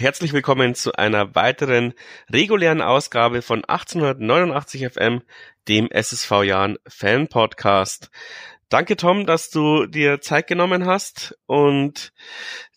Herzlich willkommen zu einer weiteren regulären Ausgabe von 1889 FM, dem SSV Jahren Fan Podcast. Danke Tom, dass du dir Zeit genommen hast und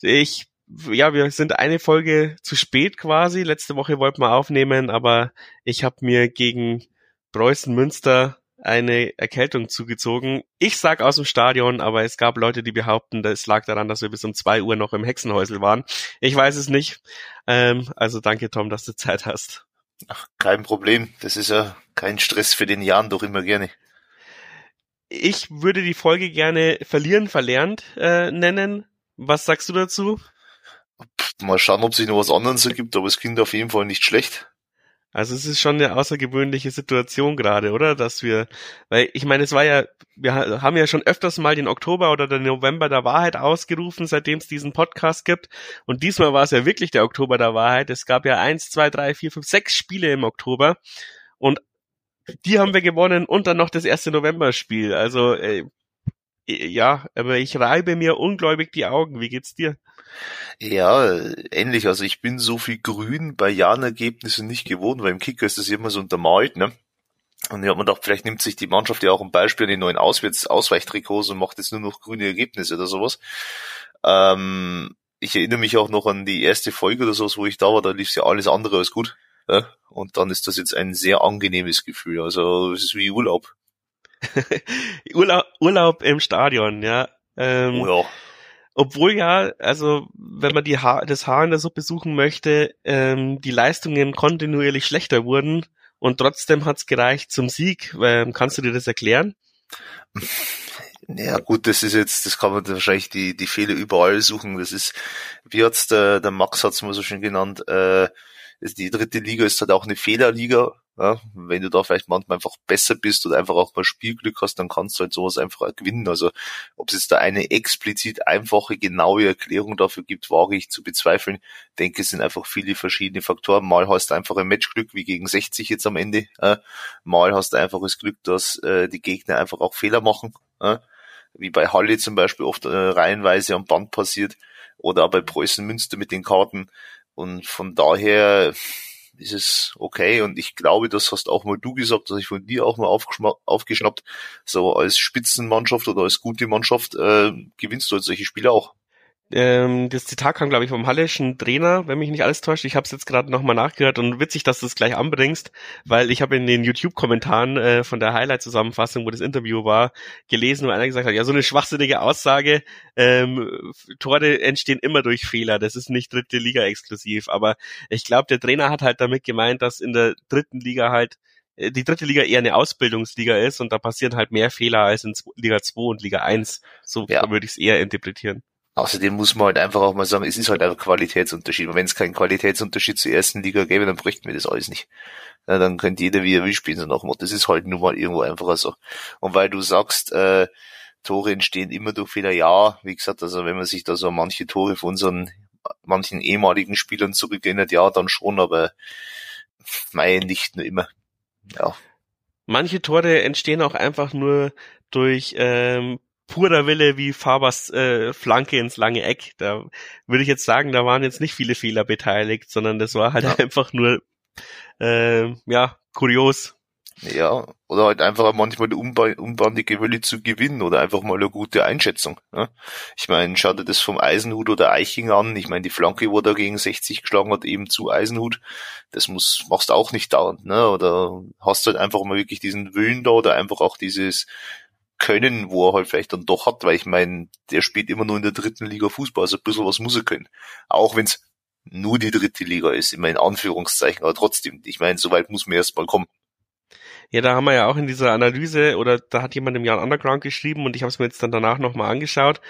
ich ja, wir sind eine Folge zu spät quasi. Letzte Woche wollten wir aufnehmen, aber ich habe mir gegen Preußen Münster eine Erkältung zugezogen. Ich sag aus dem Stadion, aber es gab Leute, die behaupten, das lag daran, dass wir bis um zwei Uhr noch im Hexenhäusel waren. Ich weiß es nicht. Ähm, also danke, Tom, dass du Zeit hast. Ach, kein Problem. Das ist ja kein Stress für den Jahren, doch immer gerne. Ich würde die Folge gerne verlieren, verlernt äh, nennen. Was sagst du dazu? Mal schauen, ob sich noch was anderes ergibt, aber es klingt auf jeden Fall nicht schlecht. Also es ist schon eine außergewöhnliche Situation gerade, oder? Dass wir, weil ich meine, es war ja, wir haben ja schon öfters mal den Oktober oder den November der Wahrheit ausgerufen, seitdem es diesen Podcast gibt. Und diesmal war es ja wirklich der Oktober der Wahrheit. Es gab ja eins, zwei, drei, vier, fünf, sechs Spiele im Oktober. Und die haben wir gewonnen und dann noch das erste November-Spiel. Also äh, ja, aber ich reibe mir ungläubig die Augen. Wie geht's dir? Ja, ähnlich. Also ich bin so viel Grün bei Jahrenergebnissen nicht gewohnt, weil im Kicker ist das immer so untermalt, ne? Und ich habe mir gedacht, vielleicht nimmt sich die Mannschaft ja auch ein Beispiel an den neuen Auswärts Ausweichtrikots und macht jetzt nur noch grüne Ergebnisse oder sowas. Ähm, ich erinnere mich auch noch an die erste Folge oder sowas, wo ich da war, da lief ja alles andere als gut. Ja? Und dann ist das jetzt ein sehr angenehmes Gefühl. Also es ist wie Urlaub. Urlaub, Urlaub im Stadion, ja. Ähm, oh ja. Obwohl ja, also wenn man die ha das Haar in der Suppe suchen möchte, ähm, die Leistungen kontinuierlich schlechter wurden und trotzdem hat's gereicht zum Sieg. Ähm, kannst du dir das erklären? Ja gut, das ist jetzt, das kann man wahrscheinlich die, die Fehler überall suchen. Das ist, wie hat's der, der Max hat's mal so schön genannt, äh, die dritte Liga ist halt auch eine Fehlerliga. Ja, wenn du da vielleicht manchmal einfach besser bist oder einfach auch mal Spielglück hast, dann kannst du halt sowas einfach gewinnen. Also ob es jetzt da eine explizit einfache, genaue Erklärung dafür gibt, wage ich zu bezweifeln. Ich denke, es sind einfach viele verschiedene Faktoren. Mal hast du einfach ein Matchglück, wie gegen 60 jetzt am Ende. Mal hast du einfach das Glück, dass äh, die Gegner einfach auch Fehler machen. Wie bei Halle zum Beispiel oft äh, reihenweise am Band passiert. Oder auch bei Preußen Münster mit den Karten. Und von daher ist es okay. Und ich glaube, das hast auch mal du gesagt, dass ich von dir auch mal aufgeschnappt. So als Spitzenmannschaft oder als gute Mannschaft äh, gewinnst du halt solche Spiele auch. Ähm, das Zitat kam, glaube ich, vom Hallischen Trainer, wenn mich nicht alles täuscht. Ich habe es jetzt gerade nochmal nachgehört und witzig, dass du es gleich anbringst, weil ich habe in den YouTube-Kommentaren äh, von der Highlight-Zusammenfassung, wo das Interview war, gelesen, wo einer gesagt hat, ja, so eine schwachsinnige Aussage, ähm, Tore entstehen immer durch Fehler, das ist nicht dritte Liga exklusiv. Aber ich glaube, der Trainer hat halt damit gemeint, dass in der dritten Liga halt äh, die dritte Liga eher eine Ausbildungsliga ist und da passieren halt mehr Fehler als in Liga 2 und Liga 1. So ja. würde ich es eher interpretieren. Außerdem muss man halt einfach auch mal sagen, es ist halt einfach Qualitätsunterschied. Und wenn es keinen Qualitätsunterschied zur ersten Liga gäbe, dann bräuchten wir das alles nicht. Ja, dann könnte jeder wie er will spielen, so nach dem Das ist halt nun mal irgendwo einfacher so. Und weil du sagst, äh, Tore entstehen immer durch Fehler, ja, wie gesagt, also wenn man sich da so manche Tore von unseren manchen ehemaligen Spielern zurückerinnert, ja, dann schon, aber mei, nicht nur immer. Ja. Manche Tore entstehen auch einfach nur durch ähm, purer Wille wie Fabers äh, Flanke ins lange Eck. Da würde ich jetzt sagen, da waren jetzt nicht viele Fehler beteiligt, sondern das war halt ja. einfach nur äh, ja kurios. Ja, oder halt einfach manchmal die unbandige Wille zu gewinnen oder einfach mal eine gute Einschätzung. Ne? Ich meine, schau dir das vom Eisenhut oder Eiching an. Ich meine, die Flanke, wo er gegen 60 geschlagen hat, eben zu Eisenhut, das muss, machst du auch nicht dauernd, ne? Oder hast du halt einfach mal wirklich diesen Willen da oder einfach auch dieses können, wo er halt vielleicht dann doch hat, weil ich meine, der spielt immer nur in der dritten Liga Fußball, also ein bisschen was muss er können. Auch wenn es nur die dritte Liga ist, immer in Anführungszeichen, aber trotzdem, ich meine, so weit muss man erst mal kommen. Ja, da haben wir ja auch in dieser Analyse, oder da hat jemand im Jahr Underground geschrieben und ich habe es mir jetzt dann danach nochmal angeschaut,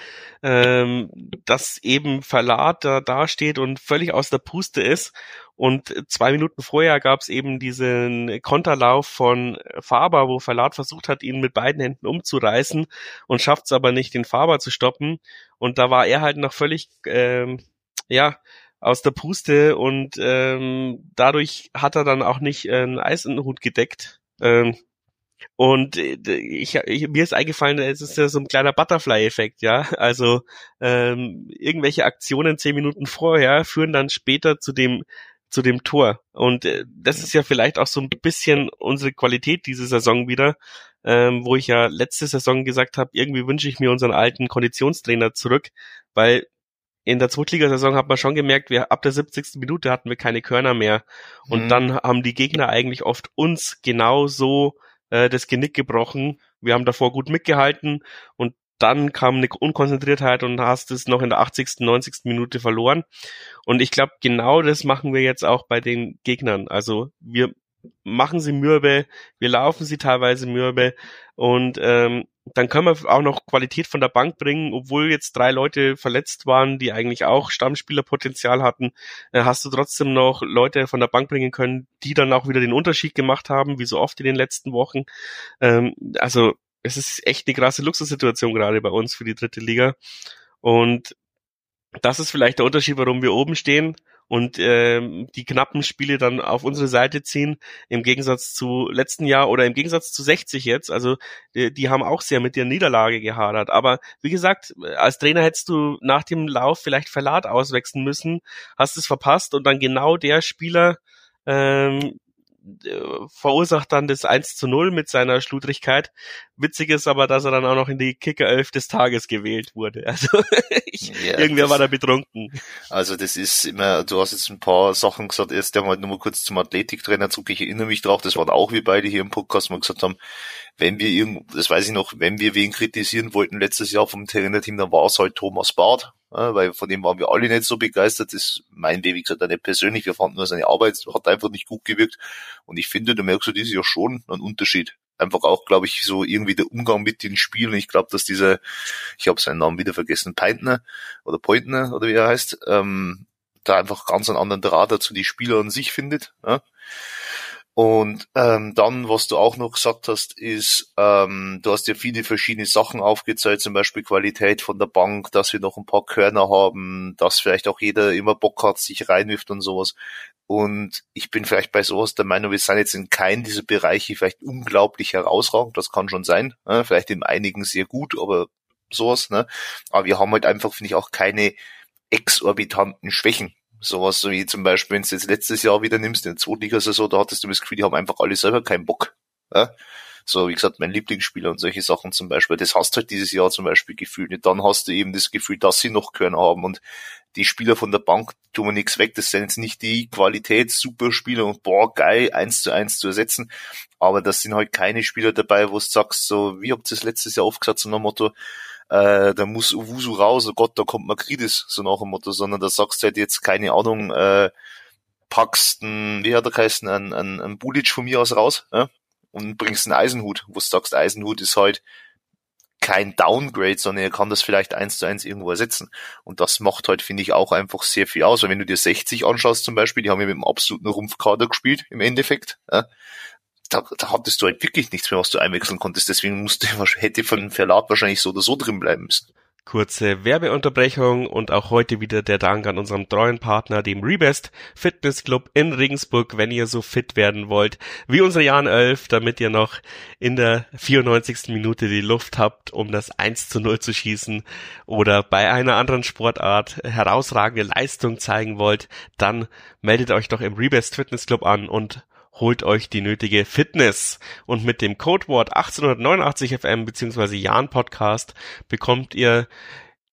ähm, dass eben Verlat da dasteht und völlig aus der Puste ist. Und zwei Minuten vorher gab es eben diesen Konterlauf von Faber, wo Verlat versucht hat, ihn mit beiden Händen umzureißen und schafft es aber nicht, den Faber zu stoppen. Und da war er halt noch völlig, ähm, ja, aus der Puste und ähm, dadurch hat er dann auch nicht äh, einen Eisenhut gedeckt ähm, Und äh, ich, ich, mir ist eingefallen, es ist ja so ein kleiner Butterfly-Effekt, ja. Also ähm, irgendwelche Aktionen zehn Minuten vorher führen dann später zu dem zu dem Tor. Und äh, das ist ja vielleicht auch so ein bisschen unsere Qualität diese Saison wieder, ähm, wo ich ja letzte Saison gesagt habe, irgendwie wünsche ich mir unseren alten Konditionstrainer zurück, weil in der Zweitligasaison hat man schon gemerkt, wir ab der 70. Minute hatten wir keine Körner mehr. Und mhm. dann haben die Gegner eigentlich oft uns genau so äh, das Genick gebrochen. Wir haben davor gut mitgehalten und dann kam eine Unkonzentriertheit und hast es noch in der 80., 90. Minute verloren. Und ich glaube, genau das machen wir jetzt auch bei den Gegnern. Also wir machen sie mürbe, wir laufen sie teilweise mürbe und ähm, dann können wir auch noch Qualität von der Bank bringen, obwohl jetzt drei Leute verletzt waren, die eigentlich auch Stammspielerpotenzial hatten, äh, hast du trotzdem noch Leute von der Bank bringen können, die dann auch wieder den Unterschied gemacht haben, wie so oft in den letzten Wochen. Ähm, also es ist echt eine krasse Luxussituation gerade bei uns für die dritte Liga. Und das ist vielleicht der Unterschied, warum wir oben stehen und ähm, die knappen Spiele dann auf unsere Seite ziehen, im Gegensatz zu letzten Jahr oder im Gegensatz zu 60 jetzt. Also die, die haben auch sehr mit der Niederlage gehadert. Aber wie gesagt, als Trainer hättest du nach dem Lauf vielleicht Verlat auswechseln müssen, hast es verpasst und dann genau der Spieler, ähm, verursacht dann das 1 zu 0 mit seiner Schludrigkeit. Witzig ist aber, dass er dann auch noch in die Kicker 11 des Tages gewählt wurde. Also ich, ja, irgendwer war da betrunken. Also das ist immer, du hast jetzt ein paar Sachen gesagt, erst einmal nur mal kurz zum Athletiktrainer zurück. Ich erinnere mich drauf, das waren auch wir beide hier im Podcast mal gesagt haben, wenn wir irgend, das weiß ich noch, wenn wir wen kritisieren wollten letztes Jahr vom Trainerteam, dann war es halt Thomas Barth weil von dem waren wir alle nicht so begeistert. Das meinen wir, wie gesagt, nicht persönlich. Wir fanden nur seine Arbeit hat einfach nicht gut gewirkt. Und ich finde, da merkst du dieses Jahr schon einen Unterschied. Einfach auch, glaube ich, so irgendwie der Umgang mit den Spielen. Ich glaube, dass dieser, ich habe seinen Namen wieder vergessen, Peintner oder Pointner oder wie er heißt, ähm, da einfach ganz einen anderen Draht dazu die Spieler an sich findet. Ja? Und ähm, dann, was du auch noch gesagt hast, ist, ähm, du hast ja viele verschiedene Sachen aufgezeigt, zum Beispiel Qualität von der Bank, dass wir noch ein paar Körner haben, dass vielleicht auch jeder immer Bock hat, sich reinwirft und sowas. Und ich bin vielleicht bei sowas der Meinung, wir sind jetzt in keinem dieser Bereiche vielleicht unglaublich herausragend, das kann schon sein, ne? vielleicht in einigen sehr gut, aber sowas, ne? Aber wir haben halt einfach, finde ich, auch keine exorbitanten Schwächen. Sowas wie zum Beispiel, wenn du jetzt letztes Jahr wieder nimmst, in der Zweitligasaison, da hattest du das Gefühl, die haben einfach alle selber keinen Bock. Ja? So, wie gesagt, mein Lieblingsspieler und solche Sachen zum Beispiel, das hast du halt dieses Jahr zum Beispiel gefühlt nicht. Dann hast du eben das Gefühl, dass sie noch können haben und die Spieler von der Bank tun wir nichts weg. Das sind jetzt nicht die Qualitäts-Superspieler und boah, geil, eins zu eins zu ersetzen. Aber das sind halt keine Spieler dabei, wo du sagst, so, wie habt ihr das letztes Jahr aufgesagt, so nach Motto, äh, da muss Uwusu raus, oh Gott, da kommt Makridis, so nach dem Motto, sondern da sagst du halt jetzt, keine Ahnung, äh, packst ein, wie hat er geheißen, ein, ein, ein Bulic von mir aus raus, ja? Und bringst einen Eisenhut, wo du sagst, Eisenhut ist halt kein Downgrade, sondern er kann das vielleicht eins zu eins irgendwo ersetzen. Und das macht halt, finde ich, auch einfach sehr viel aus. Weil wenn du dir 60 anschaust zum Beispiel, die haben ja mit einem absoluten Rumpfkader gespielt, im Endeffekt. Ja? da, da hattest du halt wirklich nichts mehr, was du einwechseln konntest. Deswegen musste, hätte von Verlag wahrscheinlich so oder so drin bleiben müssen. Kurze Werbeunterbrechung und auch heute wieder der Dank an unserem treuen Partner, dem Rebest Fitness Club in Regensburg, wenn ihr so fit werden wollt wie unser Jan 11, damit ihr noch in der 94. Minute die Luft habt, um das 1 zu 0 zu schießen oder bei einer anderen Sportart herausragende Leistung zeigen wollt, dann meldet euch doch im Rebest Fitness Club an und holt euch die nötige Fitness. Und mit dem Codewort 1889 FM bzw. Jan Podcast bekommt ihr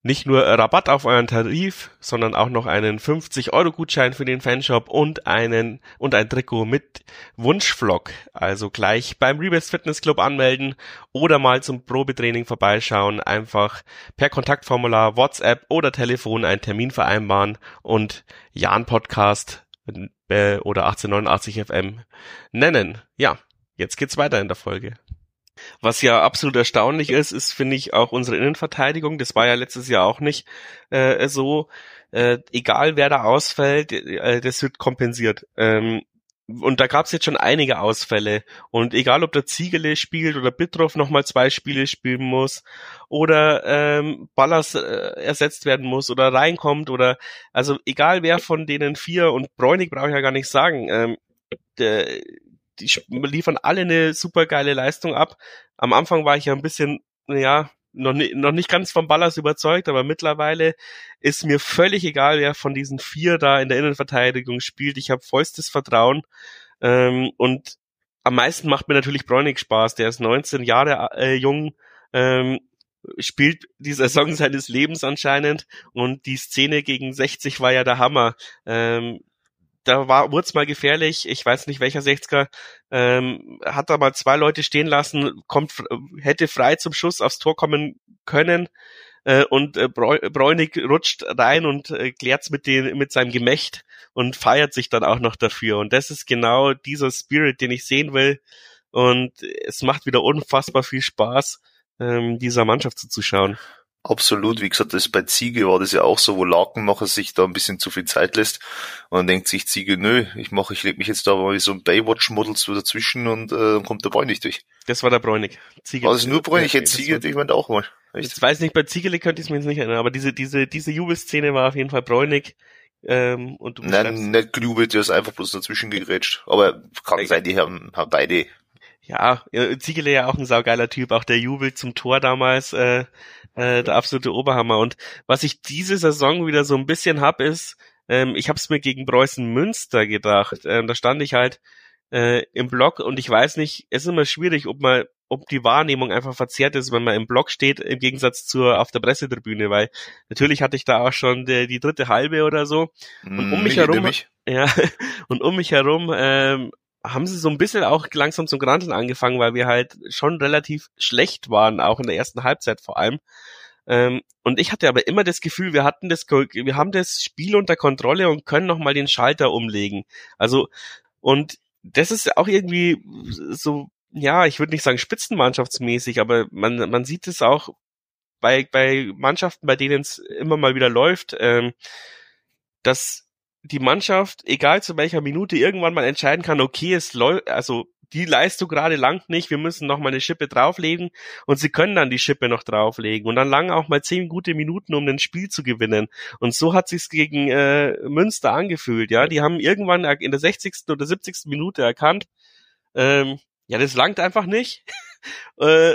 nicht nur Rabatt auf euren Tarif, sondern auch noch einen 50 Euro Gutschein für den Fanshop und einen und ein Trikot mit Wunschvlog. Also gleich beim Rebest Fitness Club anmelden oder mal zum Probetraining vorbeischauen. Einfach per Kontaktformular, WhatsApp oder Telefon einen Termin vereinbaren und Jan Podcast äh, oder 1889 FM nennen. Ja, jetzt geht's weiter in der Folge. Was ja absolut erstaunlich ist, ist, finde ich, auch unsere Innenverteidigung. Das war ja letztes Jahr auch nicht äh, so. Äh, egal wer da ausfällt, äh, das wird kompensiert. Ähm, und da gab es jetzt schon einige Ausfälle. Und egal, ob der Ziegele spielt oder Bitroff nochmal zwei Spiele spielen muss oder ähm, Ballas äh, ersetzt werden muss oder reinkommt oder also egal wer von denen vier und Bräunig brauche ich ja gar nicht sagen, ähm, der, die liefern alle eine super geile Leistung ab. Am Anfang war ich ja ein bisschen, ja, noch, nicht, noch nicht ganz vom Ballers überzeugt, aber mittlerweile ist mir völlig egal, wer von diesen vier da in der Innenverteidigung spielt. Ich habe vollstes Vertrauen. Ähm, und am meisten macht mir natürlich Bräunig Spaß. Der ist 19 Jahre äh, jung, ähm, spielt die Saison seines Lebens anscheinend und die Szene gegen 60 war ja der Hammer. Ähm, da war wurde mal gefährlich, ich weiß nicht welcher 60er, ähm, hat da mal zwei Leute stehen lassen, kommt hätte frei zum Schuss aufs Tor kommen können äh, und äh, Bräunig rutscht rein und äh, klärt's mit den mit seinem Gemächt und feiert sich dann auch noch dafür. Und das ist genau dieser Spirit, den ich sehen will. Und es macht wieder unfassbar viel Spaß ähm, dieser Mannschaft zuzuschauen. Absolut, wie gesagt, das bei Ziege war das ja auch so, wo Lakenmacher sich da ein bisschen zu viel Zeit lässt und dann denkt sich Ziege, nö, ich mache, ich leg mich jetzt da mal wie so ein Baywatch-Model so dazwischen und äh, dann kommt der Bräunig durch. Das war der Bräunig. Ziege. Also nur Bräunig, hätte Ziege, ich meinte auch mal. Echt? Ich weiß nicht, bei Ziegele könnte ich es mir jetzt nicht erinnern, aber diese, diese, diese Jubelszene war auf jeden Fall Bräunig. Ähm, und du Nein, nicht gejubelt, der ist einfach bloß dazwischen gegrätscht. Aber kann sein, die haben, haben beide ja, Ziegele ja auch ein saugeiler Typ, auch der Jubel zum Tor damals, äh, äh, der absolute Oberhammer. Und was ich diese Saison wieder so ein bisschen hab, ist, ähm, ich habe es mir gegen Preußen Münster gedacht. Ähm, da stand ich halt äh, im Block und ich weiß nicht, es ist immer schwierig, ob man, ob die Wahrnehmung einfach verzerrt ist, wenn man im Block steht, im Gegensatz zur auf der Pressetribüne, weil natürlich hatte ich da auch schon die, die dritte halbe oder so. Und um mich herum, ja, und um mich herum ähm, haben sie so ein bisschen auch langsam zum Granteln angefangen, weil wir halt schon relativ schlecht waren, auch in der ersten Halbzeit vor allem. Ähm, und ich hatte aber immer das Gefühl, wir hatten das, wir haben das Spiel unter Kontrolle und können nochmal den Schalter umlegen. Also, und das ist auch irgendwie so, ja, ich würde nicht sagen spitzenmannschaftsmäßig, aber man, man sieht es auch bei, bei Mannschaften, bei denen es immer mal wieder läuft, ähm, dass die Mannschaft, egal zu welcher Minute, irgendwann mal entscheiden kann, okay, es läuft, also die Leistung gerade langt nicht, wir müssen noch mal eine Schippe drauflegen und sie können dann die Schippe noch drauflegen und dann lang auch mal zehn gute Minuten, um ein Spiel zu gewinnen. Und so hat sich's gegen äh, Münster angefühlt, ja. Die haben irgendwann in der 60. oder 70. Minute erkannt, ähm, ja, das langt einfach nicht. äh,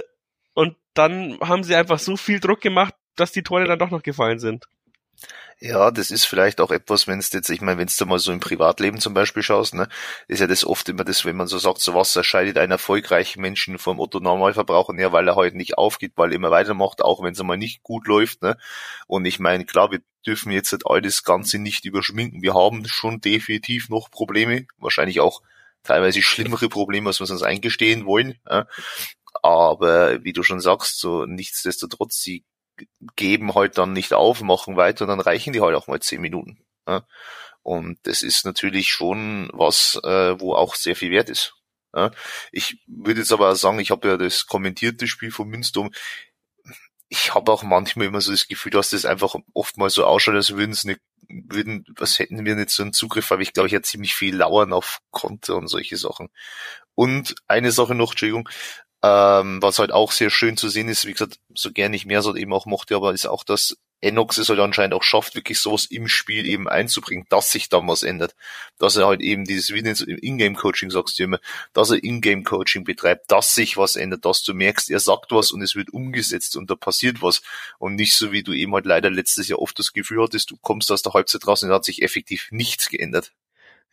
und dann haben sie einfach so viel Druck gemacht, dass die Tore dann doch noch gefallen sind. Ja, das ist vielleicht auch etwas, wenn es jetzt, ich meine, wenn du mal so im Privatleben zum Beispiel schaust, ne, ist ja das oft immer das, wenn man so sagt, so was erscheidet einen erfolgreichen Menschen vom Otto Normalverbraucher ja, weil er halt nicht aufgeht, weil er immer weitermacht, auch wenn es einmal nicht gut läuft, ne. Und ich meine, klar, wir dürfen jetzt halt all das Ganze nicht überschminken. Wir haben schon definitiv noch Probleme, wahrscheinlich auch teilweise schlimmere Probleme, als wir uns eingestehen wollen. Ja. Aber wie du schon sagst, so nichtsdestotrotz, sie geben halt dann nicht auf, machen weiter, dann reichen die halt auch mal zehn Minuten. Ja. Und das ist natürlich schon was, äh, wo auch sehr viel wert ist. Ja. Ich würde jetzt aber auch sagen, ich habe ja das kommentierte Spiel von Münster. Ich habe auch manchmal immer so das Gefühl, dass das einfach oft mal so ausschaut, als würden es nicht, würden, was hätten wir nicht so einen Zugriff, aber ich glaube, ich hätte ziemlich viel Lauern auf Konter und solche Sachen. Und eine Sache noch, Entschuldigung, ähm, was halt auch sehr schön zu sehen ist, wie gesagt, so gern ich mehr so eben auch mochte, aber ist auch, dass Enox es halt anscheinend auch schafft, wirklich sowas im Spiel eben einzubringen, dass sich dann was ändert. Dass er halt eben dieses, wie im Ingame-Coaching sagst du immer, dass er Ingame-Coaching betreibt, dass sich was ändert, dass du merkst, er sagt was und es wird umgesetzt und da passiert was. Und nicht so, wie du eben halt leider letztes Jahr oft das Gefühl hattest, du kommst aus der Halbzeit raus und da hat sich effektiv nichts geändert.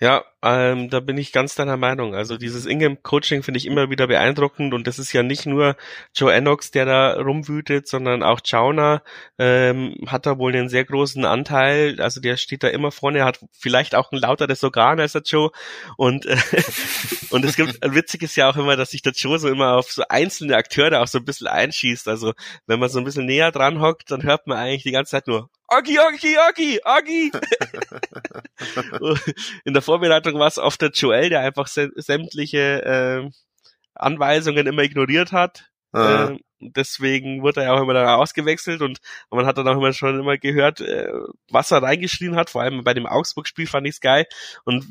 Ja, ähm, da bin ich ganz deiner Meinung. Also dieses Ingame-Coaching finde ich immer wieder beeindruckend und das ist ja nicht nur Joe Ennox, der da rumwütet, sondern auch Chauner ähm, hat da wohl einen sehr großen Anteil. Also der steht da immer vorne, hat vielleicht auch ein lauteres Organ als der Joe und äh, und es gibt witzig ist ja auch immer, dass sich der Joe so immer auf so einzelne Akteure auch so ein bisschen einschießt. Also wenn man so ein bisschen näher dran hockt, dann hört man eigentlich die ganze Zeit nur Agi, Agi, Agi, Agi. In der Vorbereitung war es oft der Joel, der einfach sämtliche äh, Anweisungen immer ignoriert hat. Äh, deswegen wurde er ja auch immer da ausgewechselt und man hat dann auch immer schon immer gehört, äh, was er reingeschrien hat. Vor allem bei dem Augsburg-Spiel fand ich's geil und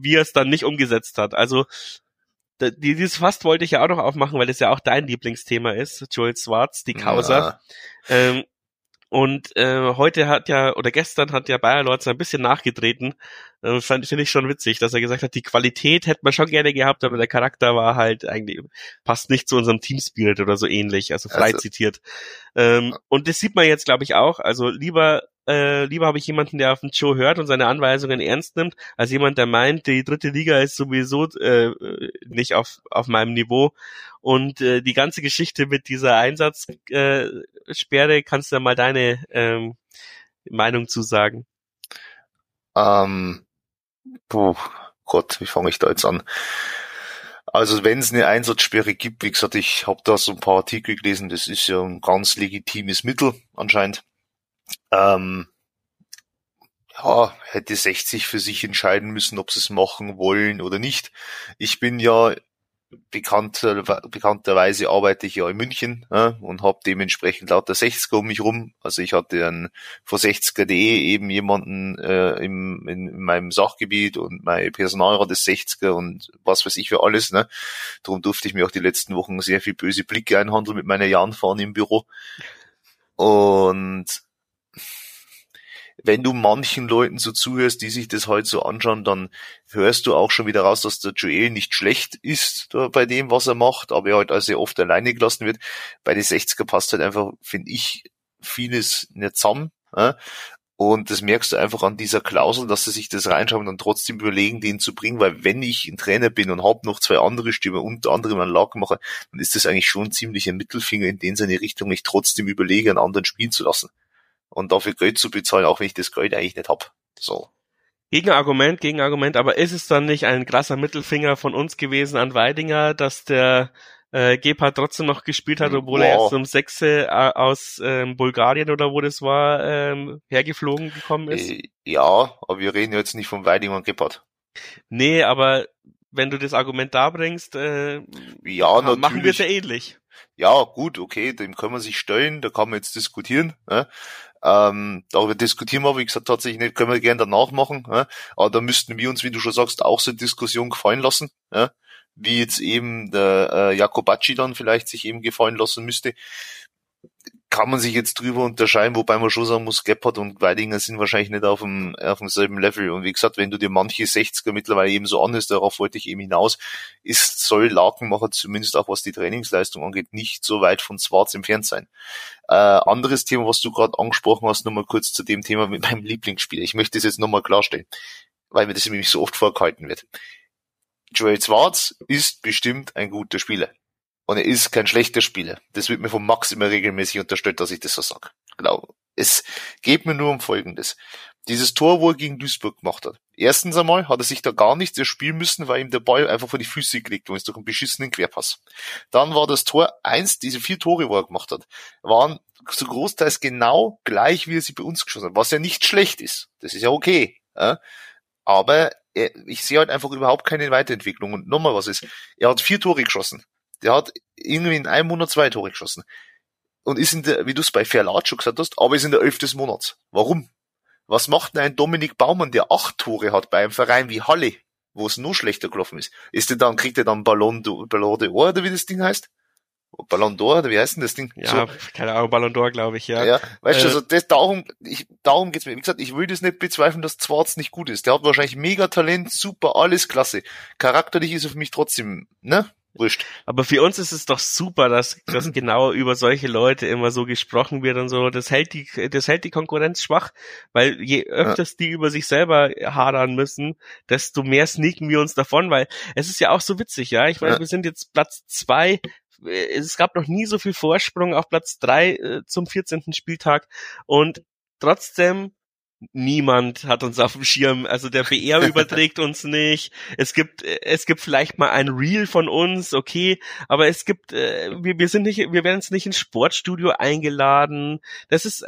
wie er es dann nicht umgesetzt hat. Also dieses Fast wollte ich ja auch noch aufmachen, weil das ja auch dein Lieblingsthema ist, Joel Swartz, die Causa. Ja. Ähm, Und äh, heute hat ja, oder gestern hat ja Bayer Lords ein bisschen nachgetreten. Äh, Finde ich schon witzig, dass er gesagt hat, die Qualität hätte man schon gerne gehabt, aber der Charakter war halt eigentlich, passt nicht zu unserem Teamspirit oder so ähnlich, also frei also, zitiert. Ähm, und das sieht man jetzt, glaube ich, auch. Also lieber äh, lieber habe ich jemanden, der auf den Joe hört und seine Anweisungen ernst nimmt, als jemand, der meint, die dritte Liga ist sowieso äh, nicht auf, auf meinem Niveau. Und äh, die ganze Geschichte mit dieser Einsatzsperre, äh, kannst du ja mal deine ähm, Meinung zu sagen. Ähm, puh, Gott, wie fange ich da jetzt an? Also wenn es eine Einsatzsperre gibt, wie gesagt, ich habe da so ein paar Artikel gelesen, das ist ja ein ganz legitimes Mittel anscheinend. Ähm, ja, hätte 60 für sich entscheiden müssen, ob sie es machen wollen oder nicht. Ich bin ja bekannter, bekannterweise arbeite ich ja in München äh, und habe dementsprechend lauter 60er um mich rum. Also ich hatte dann vor 60er.de eben jemanden äh, im, in, in meinem Sachgebiet und mein Personalrat ist 60er und was weiß ich für alles. Ne? Darum durfte ich mir auch die letzten Wochen sehr viel böse Blicke einhandeln mit meiner Jahnfahne im Büro. Und wenn du manchen Leuten so zuhörst, die sich das heute so anschauen, dann hörst du auch schon wieder raus, dass der Joel nicht schlecht ist bei dem, was er macht, aber er halt also oft alleine gelassen wird. Bei den 60er passt halt einfach, finde ich, vieles nicht zusammen. Ja? Und das merkst du einfach an dieser Klausel, dass sie sich das reinschauen und dann trotzdem überlegen, den zu bringen, weil wenn ich ein Trainer bin und habe noch zwei andere Stimmen, unter anderem einen Lagermacher, dann ist das eigentlich schon ziemlich ein Mittelfinger in den seine Richtung, mich trotzdem überlege, einen anderen spielen zu lassen und dafür Geld zu bezahlen, auch wenn ich das Geld eigentlich nicht hab. So. Gegenargument, Gegenargument, aber ist es dann nicht ein krasser Mittelfinger von uns gewesen an Weidinger, dass der äh, Gebhardt trotzdem noch gespielt hat, obwohl wow. er erst um Sechse äh, aus ähm, Bulgarien oder wo das war, ähm, hergeflogen gekommen ist? Äh, ja, aber wir reden jetzt nicht von Weidinger und Gebhardt. Nee, aber wenn du das Argument da bringst, äh, ja, machen wir es ja ähnlich. Ja, gut, okay, dem können wir sich stellen, da kann man jetzt diskutieren. Ne? Ähm, darüber diskutieren wir, wie gesagt, tatsächlich nicht, können wir gerne danach machen. Ja? Aber da müssten wir uns, wie du schon sagst, auch so eine Diskussion gefallen lassen. Ja? Wie jetzt eben der äh, Jakobacci dann vielleicht sich eben gefallen lassen müsste kann man sich jetzt drüber unterscheiden, wobei man schon sagen muss, Gebhardt und Weidinger sind wahrscheinlich nicht auf dem, auf demselben Level. Und wie gesagt, wenn du dir manche 60er mittlerweile eben so anhörst, darauf wollte ich eben hinaus, ist, soll Lakenmacher zumindest auch was die Trainingsleistung angeht, nicht so weit von Schwarz entfernt sein. Äh, anderes Thema, was du gerade angesprochen hast, nochmal kurz zu dem Thema mit meinem Lieblingsspieler. Ich möchte das jetzt nochmal klarstellen, weil mir das nämlich so oft vorgehalten wird. Joel Schwarz ist bestimmt ein guter Spieler. Und er ist kein schlechter Spieler. Das wird mir von Max immer regelmäßig unterstellt, dass ich das so sage. Genau. Es geht mir nur um Folgendes. Dieses Tor, wo er gegen Duisburg gemacht hat. Erstens einmal hat er sich da gar nichts erspielen müssen, weil ihm der Ball einfach vor die Füße gelegt ist durch einen beschissenen Querpass. Dann war das Tor eins, diese vier Tore, wo er gemacht hat, waren so großteils genau gleich, wie er sie bei uns geschossen hat, was ja nicht schlecht ist. Das ist ja okay. Ja? Aber er, ich sehe halt einfach überhaupt keine Weiterentwicklung. Und nochmal was ist, er hat vier Tore geschossen. Der hat irgendwie in einem Monat zwei Tore geschossen. Und ist in der, wie du es bei Verlat schon gesagt hast, aber ist in der Elf des Monats. Warum? Was macht denn ein Dominik Baumann, der acht Tore hat bei einem Verein wie Halle, wo es noch schlechter gelaufen ist? Ist der dann, kriegt er dann Ballon Ballon d'Or, oder wie das Ding heißt? Ballon d'Or, oder wie heißt denn das Ding? Ja, so. keine Ahnung, Ballon d'Or, glaube ich, ja. Ja, weißt äh, du, also das, darum, ich, darum geht's mir. Wie gesagt, ich will das nicht bezweifeln, dass Zwarz nicht gut ist. Der hat wahrscheinlich mega Talent, super, alles klasse. Charakterlich ist er für mich trotzdem, ne? Wurscht. Aber für uns ist es doch super, dass, dass genau über solche Leute immer so gesprochen wird und so. Das hält die, das hält die Konkurrenz schwach, weil je öfters die über sich selber hadern müssen, desto mehr sneaken wir uns davon, weil es ist ja auch so witzig, ja. Ich meine, wir sind jetzt Platz zwei. Es gab noch nie so viel Vorsprung auf Platz drei äh, zum 14. Spieltag und trotzdem niemand hat uns auf dem Schirm. Also der BR überträgt uns nicht. Es gibt, es gibt vielleicht mal ein Reel von uns, okay, aber es gibt, äh, wir, wir sind nicht, wir werden es nicht ins Sportstudio eingeladen. Das ist,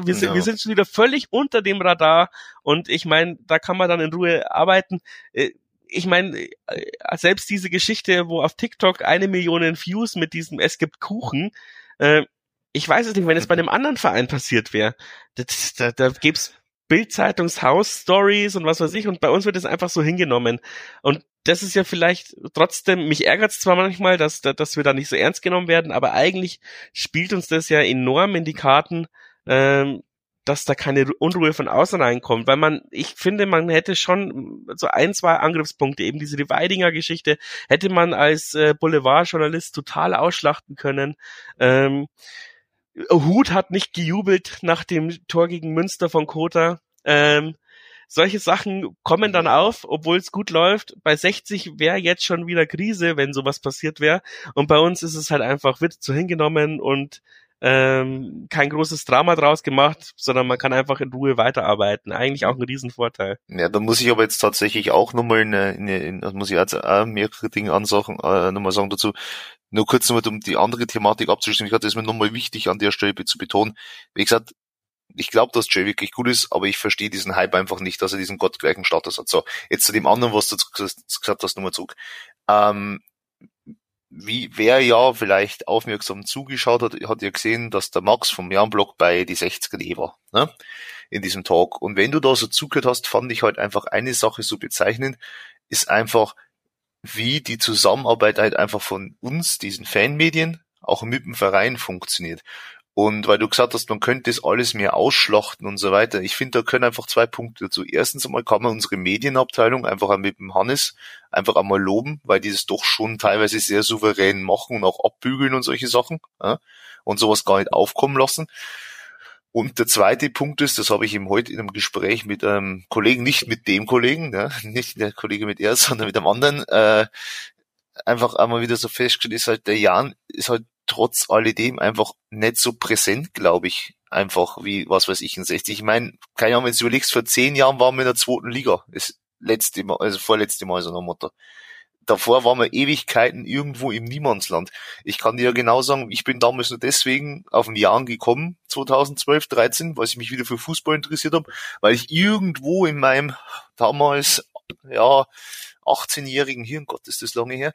wir sind, wir sind schon wieder völlig unter dem Radar und ich meine, da kann man dann in Ruhe arbeiten. Äh, ich meine, äh, selbst diese Geschichte, wo auf TikTok eine Million Views mit diesem Es gibt Kuchen, äh, ich weiß es nicht, wenn es bei einem anderen Verein passiert wäre, da, da gäb's Bildzeitungshaus-Stories und was weiß ich und bei uns wird es einfach so hingenommen. Und das ist ja vielleicht trotzdem, mich ärgert es zwar manchmal, dass, dass wir da nicht so ernst genommen werden, aber eigentlich spielt uns das ja enorm in die Karten, ähm, dass da keine Unruhe von außen reinkommt, weil man, ich finde, man hätte schon so ein, zwei Angriffspunkte, eben diese Weidinger Geschichte, hätte man als äh, Boulevardjournalist total ausschlachten können. Ähm, Hut hat nicht gejubelt nach dem Tor gegen Münster von Kota. Ähm, solche Sachen kommen dann auf, obwohl es gut läuft. Bei 60 wäre jetzt schon wieder Krise, wenn sowas passiert wäre. Und bei uns ist es halt einfach, wird so hingenommen und ähm, kein großes Drama draus gemacht, sondern man kann einfach in Ruhe weiterarbeiten. Eigentlich auch ein Riesenvorteil. Ja, da muss ich aber jetzt tatsächlich auch nochmal eine, eine, eine muss ich jetzt auch mehrere Dinge ansagen, äh, nochmal sagen dazu. Nur kurz nochmal, um die andere Thematik abzuschließen. Ich hatte es mir nochmal wichtig an der Stelle zu betonen. Wie gesagt, ich glaube, dass Jay wirklich gut ist, aber ich verstehe diesen Hype einfach nicht, dass er diesen gottgleichen Status hat. So, jetzt zu dem anderen, was du gesagt hast, nochmal zurück. Ähm, wie wer ja vielleicht aufmerksam zugeschaut hat, hat ja gesehen, dass der Max vom Jahrenblock bei die 60er war, ne? In diesem Talk. Und wenn du da so zugehört hast, fand ich halt einfach eine Sache so bezeichnend, ist einfach, wie die Zusammenarbeit halt einfach von uns, diesen Fanmedien, auch mit dem Verein funktioniert. Und weil du gesagt hast, man könnte das alles mehr ausschlachten und so weiter. Ich finde, da können einfach zwei Punkte dazu. Erstens einmal kann man unsere Medienabteilung einfach mit dem Hannes einfach einmal loben, weil die das doch schon teilweise sehr souverän machen und auch abbügeln und solche Sachen. Ja, und sowas gar nicht aufkommen lassen. Und der zweite Punkt ist, das habe ich ihm heute in einem Gespräch mit einem Kollegen, nicht mit dem Kollegen, ja, nicht der Kollege mit er, sondern mit einem anderen, äh, einfach einmal wieder so festgestellt, ist halt, der Jan ist halt trotz alledem einfach nicht so präsent, glaube ich, einfach wie, was weiß ich, in 60. Ich meine, keine Ahnung, wenn du überlegst, vor zehn Jahren waren wir in der zweiten Liga. Das letzte Mal, also vorletzte Mal so eine Mutter. Davor waren wir Ewigkeiten irgendwo im Niemandsland. Ich kann dir ja genau sagen, ich bin damals nur deswegen auf den Jahren gekommen, 2012, 13, weil ich mich wieder für Fußball interessiert habe, weil ich irgendwo in meinem damals, ja, 18-jährigen Hirn, Gott ist das lange her,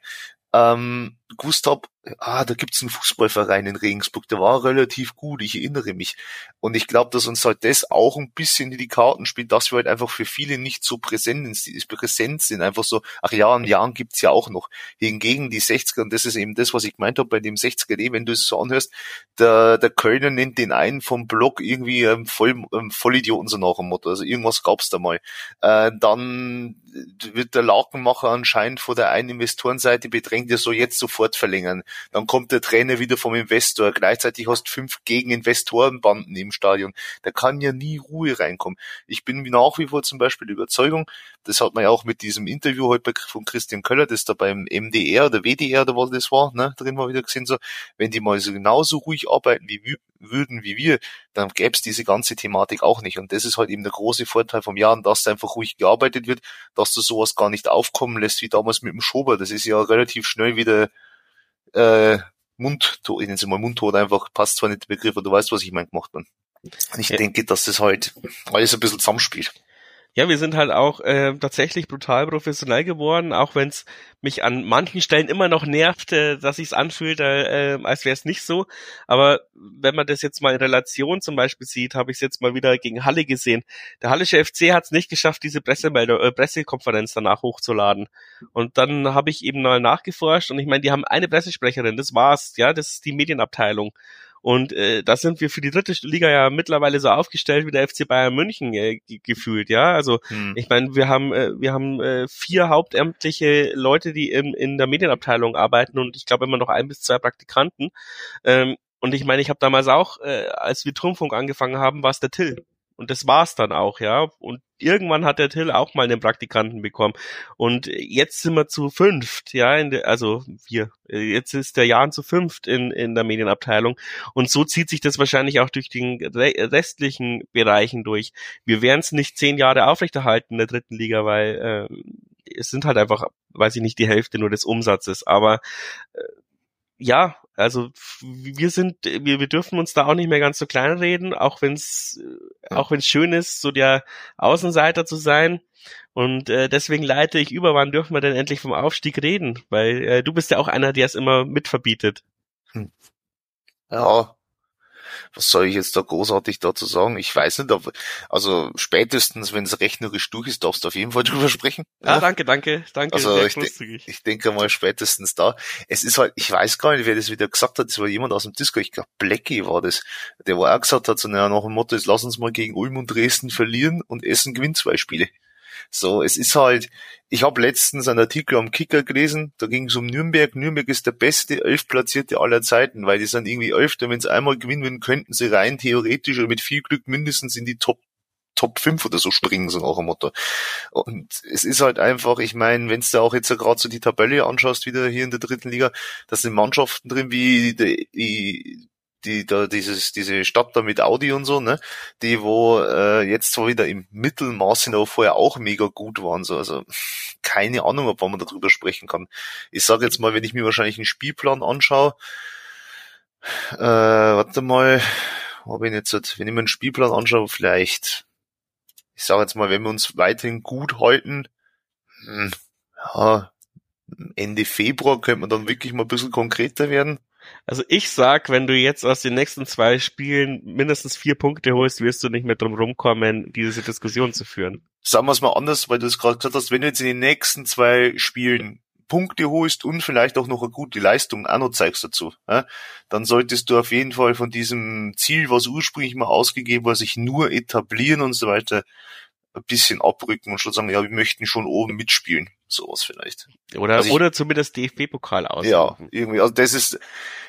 ähm, gewusst hab, ah, da gibt's einen Fußballverein in Regensburg, der war relativ gut, ich erinnere mich. Und ich glaube, dass uns halt das auch ein bisschen in die Karten spielt, dass wir halt einfach für viele nicht so präsent, präsent sind. Einfach so, ach ja, in Jahren gibt's ja auch noch. Hingegen die 60er, und das ist eben das, was ich gemeint habe bei dem 60er, wenn du es so anhörst, der, der Kölner nennt den einen vom Blog irgendwie ähm, voll, ähm, Vollidioten so nach dem Motto. Also irgendwas gab's da mal. Äh, dann wird der Lakenmacher anscheinend vor der einen Investorenseite bedrängt, ja so jetzt sofort verlängern. Dann kommt der Trainer wieder vom Investor. Gleichzeitig hast fünf Gegeninvestorenbanden im Stadion. Da kann ja nie Ruhe reinkommen. Ich bin nach wie vor zum Beispiel Überzeugung, das hat man ja auch mit diesem Interview heute von Christian Köller, das da beim MDR oder WDR oder was das war, ne, drin mal wieder gesehen so, wenn die mal so genauso ruhig arbeiten wie würden wie wir, dann gäbe es diese ganze Thematik auch nicht. Und das ist halt eben der große Vorteil vom Jahr, dass da einfach ruhig gearbeitet wird, dass du sowas gar nicht aufkommen lässt wie damals mit dem Schober. Das ist ja relativ schnell wieder äh, Mundtot, ich nenne es mal Mundtot einfach, passt zwar nicht der Begriff, aber du weißt, was ich meine gemacht bin. Und ich ja. denke, dass das halt alles ein bisschen zusammenspielt ja, wir sind halt auch äh, tatsächlich brutal professionell geworden, auch wenn es mich an manchen Stellen immer noch nervt, äh, dass sich anfühlt, äh, äh, als wäre es nicht so. Aber wenn man das jetzt mal in Relation zum Beispiel sieht, habe ich es jetzt mal wieder gegen Halle gesehen. Der Hallische FC hat es nicht geschafft, diese Pressemeldung, äh, Pressekonferenz danach hochzuladen. Und dann habe ich eben mal nachgeforscht und ich meine, die haben eine Pressesprecherin, das war's, ja, das ist die Medienabteilung. Und äh, da sind wir für die dritte Liga ja mittlerweile so aufgestellt wie der FC Bayern München äh, gefühlt, ja. Also hm. ich meine, wir haben äh, wir haben äh, vier hauptamtliche Leute, die in, in der Medienabteilung arbeiten und ich glaube immer noch ein bis zwei Praktikanten. Ähm, und ich meine, ich habe damals auch, äh, als wir Turmfunk angefangen haben, war es der Till. Und das war's dann auch, ja. Und irgendwann hat der Till auch mal einen Praktikanten bekommen. Und jetzt sind wir zu fünft, ja, in der, also wir, jetzt ist der Jan zu fünft in, in der Medienabteilung. Und so zieht sich das wahrscheinlich auch durch den restlichen Bereichen durch. Wir werden es nicht zehn Jahre aufrechterhalten in der dritten Liga, weil äh, es sind halt einfach, weiß ich nicht, die Hälfte nur des Umsatzes. Aber äh, ja, also wir sind, wir, wir dürfen uns da auch nicht mehr ganz so klein reden, auch wenn es, auch wenn es schön ist, so der Außenseiter zu sein. Und äh, deswegen leite ich über, wann dürfen wir denn endlich vom Aufstieg reden? Weil äh, du bist ja auch einer, der es immer mitverbietet. Hm. Ja, was soll ich jetzt da großartig dazu sagen? Ich weiß nicht, aber, also spätestens, wenn es rechnerisch durch ist, darfst du auf jeden Fall drüber sprechen. Ja, ja? danke, danke, danke. Also ich, de ich denke mal spätestens da. Es ist halt, ich weiß gar nicht, wer das wieder gesagt hat, das war jemand aus dem Disco, ich glaube Blackie war das, der war auch gesagt hat, so naja, nach dem Motto, jetzt lass uns mal gegen Ulm und Dresden verlieren und Essen gewinnt zwei Spiele. So, es ist halt, ich habe letztens einen Artikel am Kicker gelesen, da ging es um Nürnberg. Nürnberg ist der beste Elfplatzierte aller Zeiten, weil die sind irgendwie Elfter. Wenn sie einmal gewinnen würden, könnten sie rein theoretisch oder mit viel Glück mindestens in die Top Top 5 oder so springen, so nach dem Motto. Und es ist halt einfach, ich meine, wenn du auch jetzt ja gerade so die Tabelle anschaust, wieder hier in der dritten Liga, da sind Mannschaften drin wie die, die die da dieses diese Stadt da mit Audi und so, ne, die wo äh, jetzt zwar wieder im Mittelmaß sind, aber vorher auch mega gut waren, so also keine Ahnung, ob man darüber sprechen kann. Ich sage jetzt mal, wenn ich mir wahrscheinlich einen Spielplan anschaue, äh, warte mal, habe ich jetzt, wenn ich mir einen Spielplan anschaue, vielleicht, ich sage jetzt mal, wenn wir uns weiterhin gut halten, hm, ja, Ende Februar könnte man dann wirklich mal ein bisschen konkreter werden. Also ich sag, wenn du jetzt aus den nächsten zwei Spielen mindestens vier Punkte holst, wirst du nicht mehr drum rumkommen, diese Diskussion zu führen. Sagen wir es mal anders, weil du es gerade gesagt hast, wenn du jetzt in den nächsten zwei Spielen Punkte holst und vielleicht auch noch eine gute Leistung auch noch zeigst dazu, ja, dann solltest du auf jeden Fall von diesem Ziel, was ursprünglich mal ausgegeben war, sich nur etablieren und so weiter, ein bisschen abrücken und schon sagen, ja, wir möchten schon oben mitspielen. Sowas vielleicht. Oder, also ich, oder zumindest DFB-Pokal aus. Ja, irgendwie. Also das ist,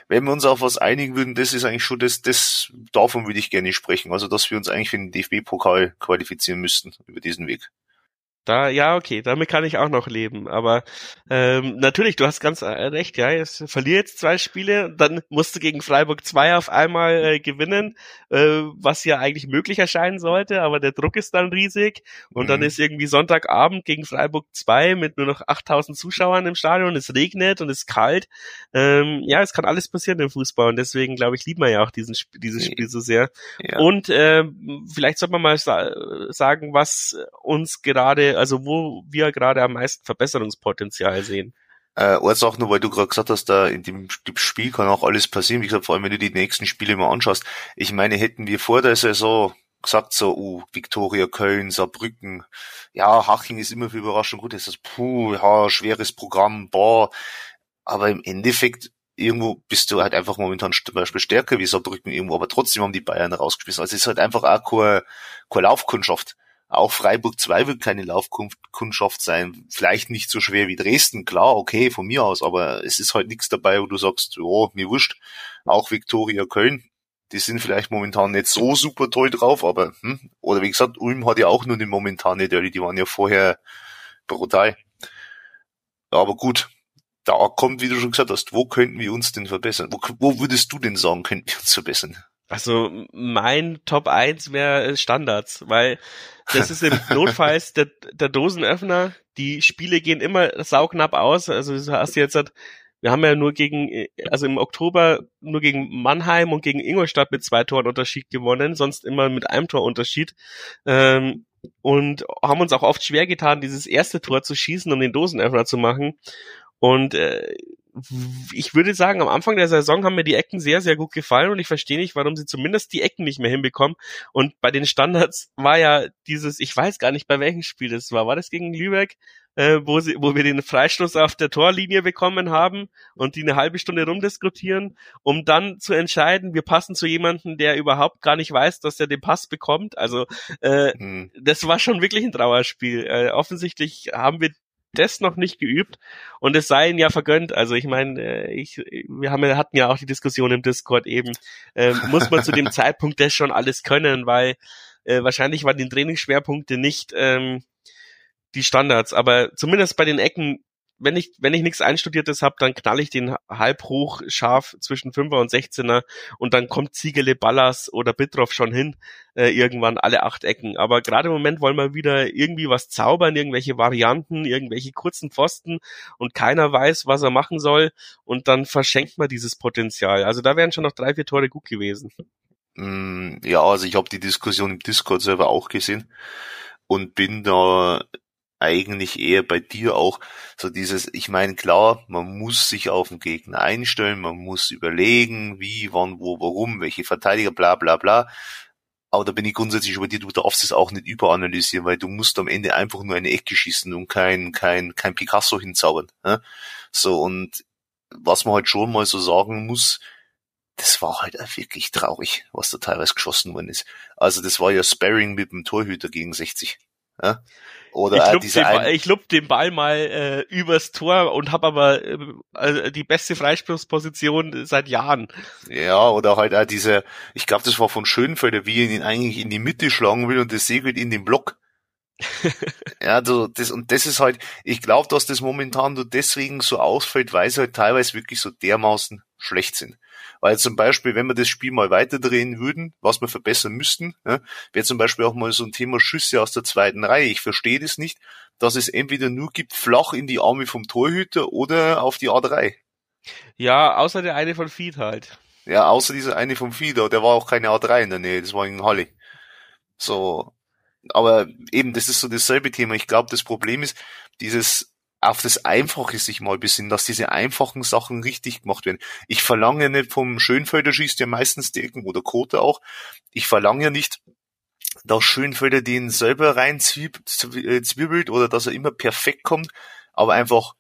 wenn wir uns auf was einigen würden, das ist eigentlich schon das, das, davon würde ich gerne sprechen. Also, dass wir uns eigentlich für den DFB-Pokal qualifizieren müssten über diesen Weg. Da, ja, okay, damit kann ich auch noch leben. Aber ähm, natürlich, du hast ganz äh, recht, ja, es verliert jetzt zwei Spiele, dann musst du gegen Freiburg 2 auf einmal äh, gewinnen, äh, was ja eigentlich möglich erscheinen sollte, aber der Druck ist dann riesig. Und mhm. dann ist irgendwie Sonntagabend gegen Freiburg 2 mit nur noch 8000 Zuschauern im Stadion, es regnet und es ist kalt. Ähm, ja, es kann alles passieren im Fußball und deswegen, glaube ich, liebt man ja auch diesen, dieses Spiel so sehr. Ja. Und äh, vielleicht sollte man mal sa sagen, was uns gerade also wo wir gerade am meisten Verbesserungspotenzial sehen. Äh, eine Sache nur, weil du gerade gesagt hast, da in dem Spiel kann auch alles passieren. Wie gesagt, vor allem wenn du die nächsten Spiele mal anschaust. Ich meine, hätten wir vor der Saison gesagt so, uh, Viktoria Köln, Saarbrücken, ja, Haching ist immer für Überraschung gut, ist das, puh, ja, schweres Programm, boah, aber im Endeffekt irgendwo bist du halt einfach momentan zum Beispiel stärker wie Saarbrücken irgendwo, aber trotzdem haben die Bayern rausgeschmissen. Also es ist halt einfach auch keine, keine Laufkundschaft. Auch Freiburg 2 wird keine Laufkundschaft sein. Vielleicht nicht so schwer wie Dresden, klar, okay, von mir aus, aber es ist halt nichts dabei, wo du sagst, oh, mir wurscht. Auch Viktoria Köln, die sind vielleicht momentan nicht so super toll drauf, aber, hm, oder wie gesagt, Ulm hat ja auch nur eine momentane Dirty, die waren ja vorher brutal. Aber gut, da kommt, wie du schon gesagt hast, wo könnten wir uns denn verbessern? Wo, wo würdest du denn sagen, könnten wir uns verbessern? Also mein Top 1 wäre Standards, weil das ist im Notfalls der, der Dosenöffner. Die Spiele gehen immer sauknapp aus. Also du hast jetzt, wir haben ja nur gegen, also im Oktober nur gegen Mannheim und gegen Ingolstadt mit zwei Toren Unterschied gewonnen, sonst immer mit einem Tor Unterschied. Ähm, und haben uns auch oft schwer getan, dieses erste Tor zu schießen, um den Dosenöffner zu machen. Und äh, ich würde sagen, am Anfang der Saison haben mir die Ecken sehr, sehr gut gefallen und ich verstehe nicht, warum sie zumindest die Ecken nicht mehr hinbekommen. Und bei den Standards war ja dieses, ich weiß gar nicht, bei welchem Spiel das war. War das gegen Lübeck, äh, wo, sie, wo wir den Freistoß auf der Torlinie bekommen haben und die eine halbe Stunde rumdiskutieren, um dann zu entscheiden, wir passen zu jemandem, der überhaupt gar nicht weiß, dass er den Pass bekommt. Also äh, hm. das war schon wirklich ein Trauerspiel. Äh, offensichtlich haben wir das noch nicht geübt und es sei ihnen ja vergönnt. Also ich meine, äh, ich, wir haben, hatten ja auch die Diskussion im Discord eben, äh, muss man zu dem Zeitpunkt das schon alles können, weil äh, wahrscheinlich waren die Trainingsschwerpunkte nicht ähm, die Standards, aber zumindest bei den Ecken wenn ich, wenn ich nichts Einstudiertes habe, dann knall ich den halb hoch scharf zwischen 5er und 16er und dann kommt Ziegele, Ballas oder Bitroff schon hin, äh, irgendwann alle acht Ecken. Aber gerade im Moment wollen wir wieder irgendwie was zaubern, irgendwelche Varianten, irgendwelche kurzen Pfosten und keiner weiß, was er machen soll und dann verschenkt man dieses Potenzial. Also da wären schon noch drei, vier Tore gut gewesen. Mm, ja, also ich habe die Diskussion im Discord selber auch gesehen und bin da eigentlich eher bei dir auch so dieses, ich meine, klar, man muss sich auf den Gegner einstellen, man muss überlegen, wie, wann, wo, warum, welche Verteidiger, bla bla bla. Aber da bin ich grundsätzlich über dir, du darfst es auch nicht überanalysieren, weil du musst am Ende einfach nur eine Ecke schießen und kein, kein, kein Picasso hinzaubern. Ne? So, und was man halt schon mal so sagen muss, das war halt wirklich traurig, was da teilweise geschossen worden ist. Also das war ja Sparring mit dem Torhüter gegen 60. Ja? Oder ich lob, den, ich Ball mal äh, übers Tor und habe aber äh, die beste Freispruchsposition seit Jahren. Ja, oder halt auch diese, ich glaube, das war von Schönfelder, wie er ihn eigentlich in die Mitte schlagen will und das segelt in den Block. ja, so, das, und das ist halt, ich glaube, dass das momentan nur deswegen so ausfällt, weil sie halt teilweise wirklich so dermaßen schlecht sind. Weil zum Beispiel, wenn wir das Spiel mal weiterdrehen würden, was wir verbessern müssten, ja, wäre zum Beispiel auch mal so ein Thema Schüsse aus der zweiten Reihe. Ich verstehe das nicht, dass es entweder nur gibt flach in die Arme vom Torhüter oder auf die A3. Ja, außer der eine von Feed halt. Ja, außer dieser eine vom Feed, der war auch keine A3 in der Nähe, das war in Halle. So, aber eben, das ist so dasselbe Thema. Ich glaube, das Problem ist, dieses auf das Einfache sich mal besinnen, dass diese einfachen Sachen richtig gemacht werden. Ich verlange nicht vom Schönfelder schießt ja meistens die Ecken oder Kote auch. Ich verlange ja nicht, dass Schönfelder den selber rein äh, zwiebelt oder dass er immer perfekt kommt, aber einfach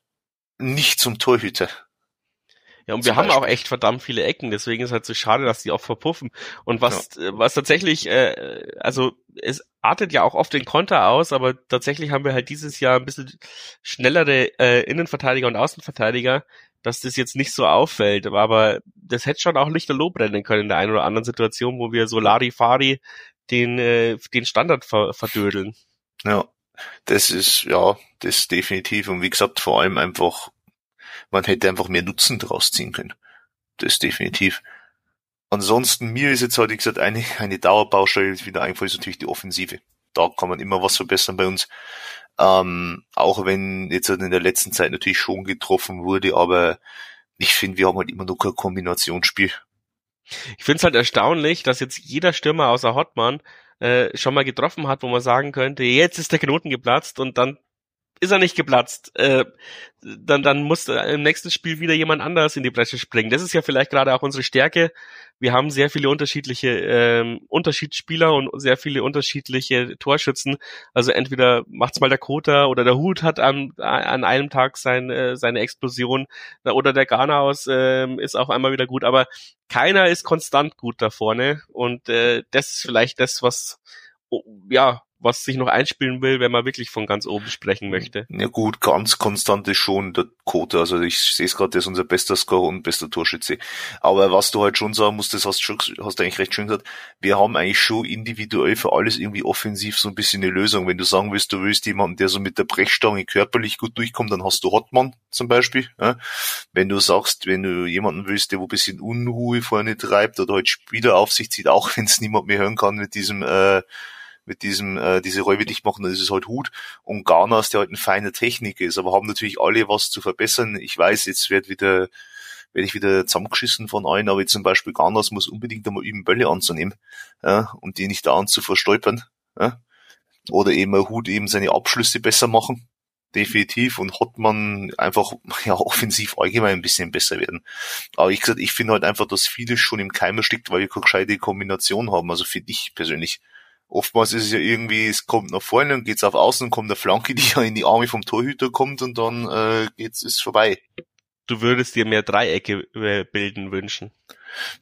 nicht zum Torhüter. Ja, und wir haben auch echt verdammt viele Ecken, deswegen ist halt so schade, dass die auch verpuffen. Und was, ja. Äh, was tatsächlich, äh, also es artet ja auch oft den Konter aus, aber tatsächlich haben wir halt dieses Jahr ein bisschen schnellere äh, Innenverteidiger und Außenverteidiger, dass das jetzt nicht so auffällt. Aber das hätte schon auch Lichterloh brennen können in der einen oder anderen Situation, wo wir so Larifari den, äh, den Standard ver verdödeln. Ja, das ist, ja, das definitiv. Und wie gesagt, vor allem einfach man hätte einfach mehr Nutzen draus ziehen können. Das definitiv. Ansonsten, mir ist jetzt halt, wie gesagt, eine, eine Dauerbaustelle wieder eingefallen, ist natürlich die Offensive. Da kann man immer was verbessern bei uns. Ähm, auch wenn jetzt halt in der letzten Zeit natürlich schon getroffen wurde, aber ich finde, wir haben halt immer noch kein Kombinationsspiel. Ich finde es halt erstaunlich, dass jetzt jeder Stürmer außer Hottmann äh, schon mal getroffen hat, wo man sagen könnte, jetzt ist der Knoten geplatzt und dann ist er nicht geplatzt. Äh, dann, dann muss im nächsten Spiel wieder jemand anders in die Bresche springen. Das ist ja vielleicht gerade auch unsere Stärke. Wir haben sehr viele unterschiedliche ähm, Unterschiedsspieler und sehr viele unterschiedliche Torschützen. Also entweder macht's mal der Kota oder der Hut hat an, an einem Tag sein, äh, seine Explosion oder der Ghanaus äh, ist auch einmal wieder gut. Aber keiner ist konstant gut da vorne und äh, das ist vielleicht das, was oh, ja was sich noch einspielen will, wenn man wirklich von ganz oben sprechen möchte. Ja gut, ganz konstant ist schon der Quote. Also ich sehe es gerade, der ist unser bester Scorer und bester Torschütze. Aber was du halt schon sagen musst, das hast, schon, hast du eigentlich recht schön gesagt, wir haben eigentlich schon individuell für alles irgendwie offensiv so ein bisschen eine Lösung. Wenn du sagen willst, du willst jemanden, der so mit der Brechstange körperlich gut durchkommt, dann hast du Hotman zum Beispiel. Ja? Wenn du sagst, wenn du jemanden willst, der wo ein bisschen Unruhe vorne treibt oder halt Spieleraufsicht zieht, auch wenn es niemand mehr hören kann mit diesem äh, mit diesem, äh, diese Räume dicht machen, dann ist es halt Hut. Und Garnas, der halt ein feiner Technik ist, aber haben natürlich alle was zu verbessern. Ich weiß, jetzt wird wieder, werde ich wieder zusammengeschissen von allen, aber zum Beispiel Garnas muss unbedingt einmal üben, Bälle anzunehmen, ja, und die nicht da zu verstolpern, ja. Oder eben ein Hut eben seine Abschlüsse besser machen definitiv und hat man einfach ja offensiv allgemein ein bisschen besser werden. Aber ich gesagt, ich finde halt einfach, dass vieles schon im Keim steckt, weil wir keine gescheite Kombination haben. Also für dich persönlich. Oftmals ist es ja irgendwie, es kommt nach vorne und geht's auf Außen, kommt der Flanke, die ja in die Arme vom Torhüter kommt und dann äh, geht's ist vorbei. Du würdest dir mehr Dreiecke äh, bilden wünschen.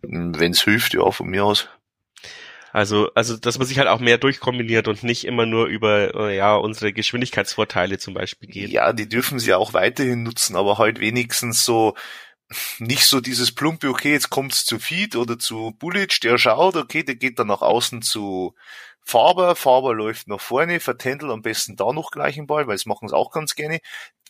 Wenn's hilft, ja, von mir aus. Also, also, dass man sich halt auch mehr durchkombiniert und nicht immer nur über, äh, ja, unsere Geschwindigkeitsvorteile zum Beispiel geht. Ja, die dürfen sie auch weiterhin nutzen, aber halt wenigstens so, nicht so dieses plumpe, okay, jetzt kommt's zu Feed oder zu Bullic, der schaut, okay, der geht dann nach außen zu Faber, Faber läuft nach vorne, vertändelt am besten da noch gleich einen Ball, weil das machen sie auch ganz gerne.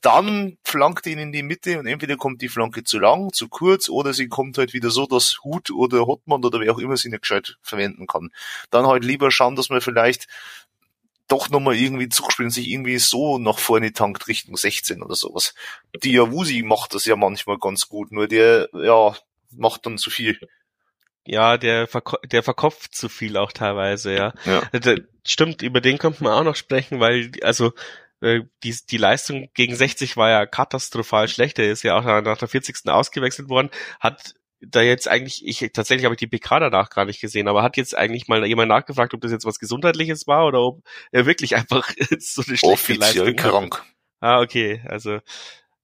Dann flankt ihn in die Mitte und entweder kommt die Flanke zu lang, zu kurz oder sie kommt halt wieder so, dass Hut oder Hotmann oder wer auch immer sie nicht gescheit verwenden kann. Dann halt lieber schauen, dass man vielleicht doch nochmal irgendwie zuspielen, sich irgendwie so nach vorne tankt Richtung 16 oder sowas. Diawusi macht das ja manchmal ganz gut, nur der, ja, macht dann zu viel. Ja, der, verko der verkopft zu viel auch teilweise, ja. ja. Das stimmt, über den könnte man auch noch sprechen, weil, also, äh, die, die Leistung gegen 60 war ja katastrophal schlecht. Er ist ja auch nach der 40. ausgewechselt worden, hat da jetzt eigentlich, ich tatsächlich habe ich die PK danach gar nicht gesehen, aber hat jetzt eigentlich mal jemand nachgefragt, ob das jetzt was Gesundheitliches war oder ob er wirklich einfach so eine schlechte Offiziell Leistung krank. Hat. Ah, okay, also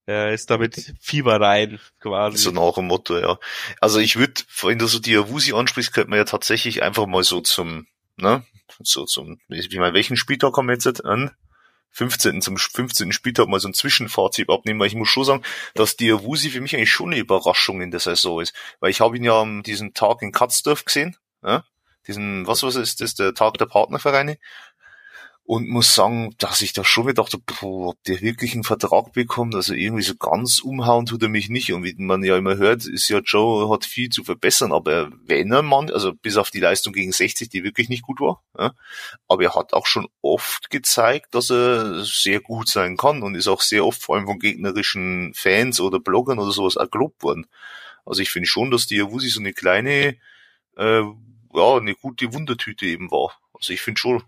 er ist damit Fieber rein, quasi. So nach dem Motto, ja. Also ich würde, wenn du so die Awusi ansprichst, könnte man ja tatsächlich einfach mal so zum, ne, so zum, wie mal, welchen Spieltag haben wir jetzt an? 15. zum 15. Spieltag mal so ein Zwischenfazit abnehmen, weil ich muss schon sagen, dass die Awusi für mich eigentlich schon eine Überraschung in der Saison ist. Weil ich habe ihn ja an diesem Tag in Katzdorf gesehen, ja? diesen, was was ist das, der Tag der Partnervereine und muss sagen, dass ich da schon gedacht habe, boah, ob der wirklich einen Vertrag bekommt, also irgendwie so ganz umhauen tut er mich nicht und wie man ja immer hört, ist ja Joe hat viel zu verbessern, aber wenn er man, also bis auf die Leistung gegen 60, die wirklich nicht gut war, ja, aber er hat auch schon oft gezeigt, dass er sehr gut sein kann und ist auch sehr oft vor allem von gegnerischen Fans oder Bloggern oder sowas auch gelobt worden. Also ich finde schon, dass die Awusi so eine kleine, äh, ja, eine gute Wundertüte eben war. Also ich finde schon,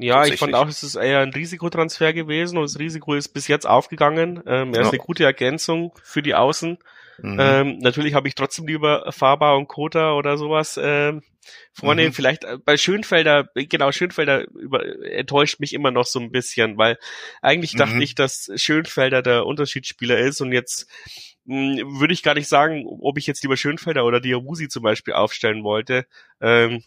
ja, ich fand auch, es ist eher ein Risikotransfer gewesen und das Risiko ist bis jetzt aufgegangen. Ähm, er ja. ist eine gute Ergänzung für die Außen. Mhm. Ähm, natürlich habe ich trotzdem lieber Faber und Kota oder sowas ähm, vorne. Mhm. Vielleicht äh, bei Schönfelder, genau, Schönfelder über, enttäuscht mich immer noch so ein bisschen, weil eigentlich mhm. dachte ich, dass Schönfelder der Unterschiedsspieler ist und jetzt hm, würde ich gar nicht sagen, ob ich jetzt lieber Schönfelder oder Diawusi zum Beispiel aufstellen wollte. Ähm,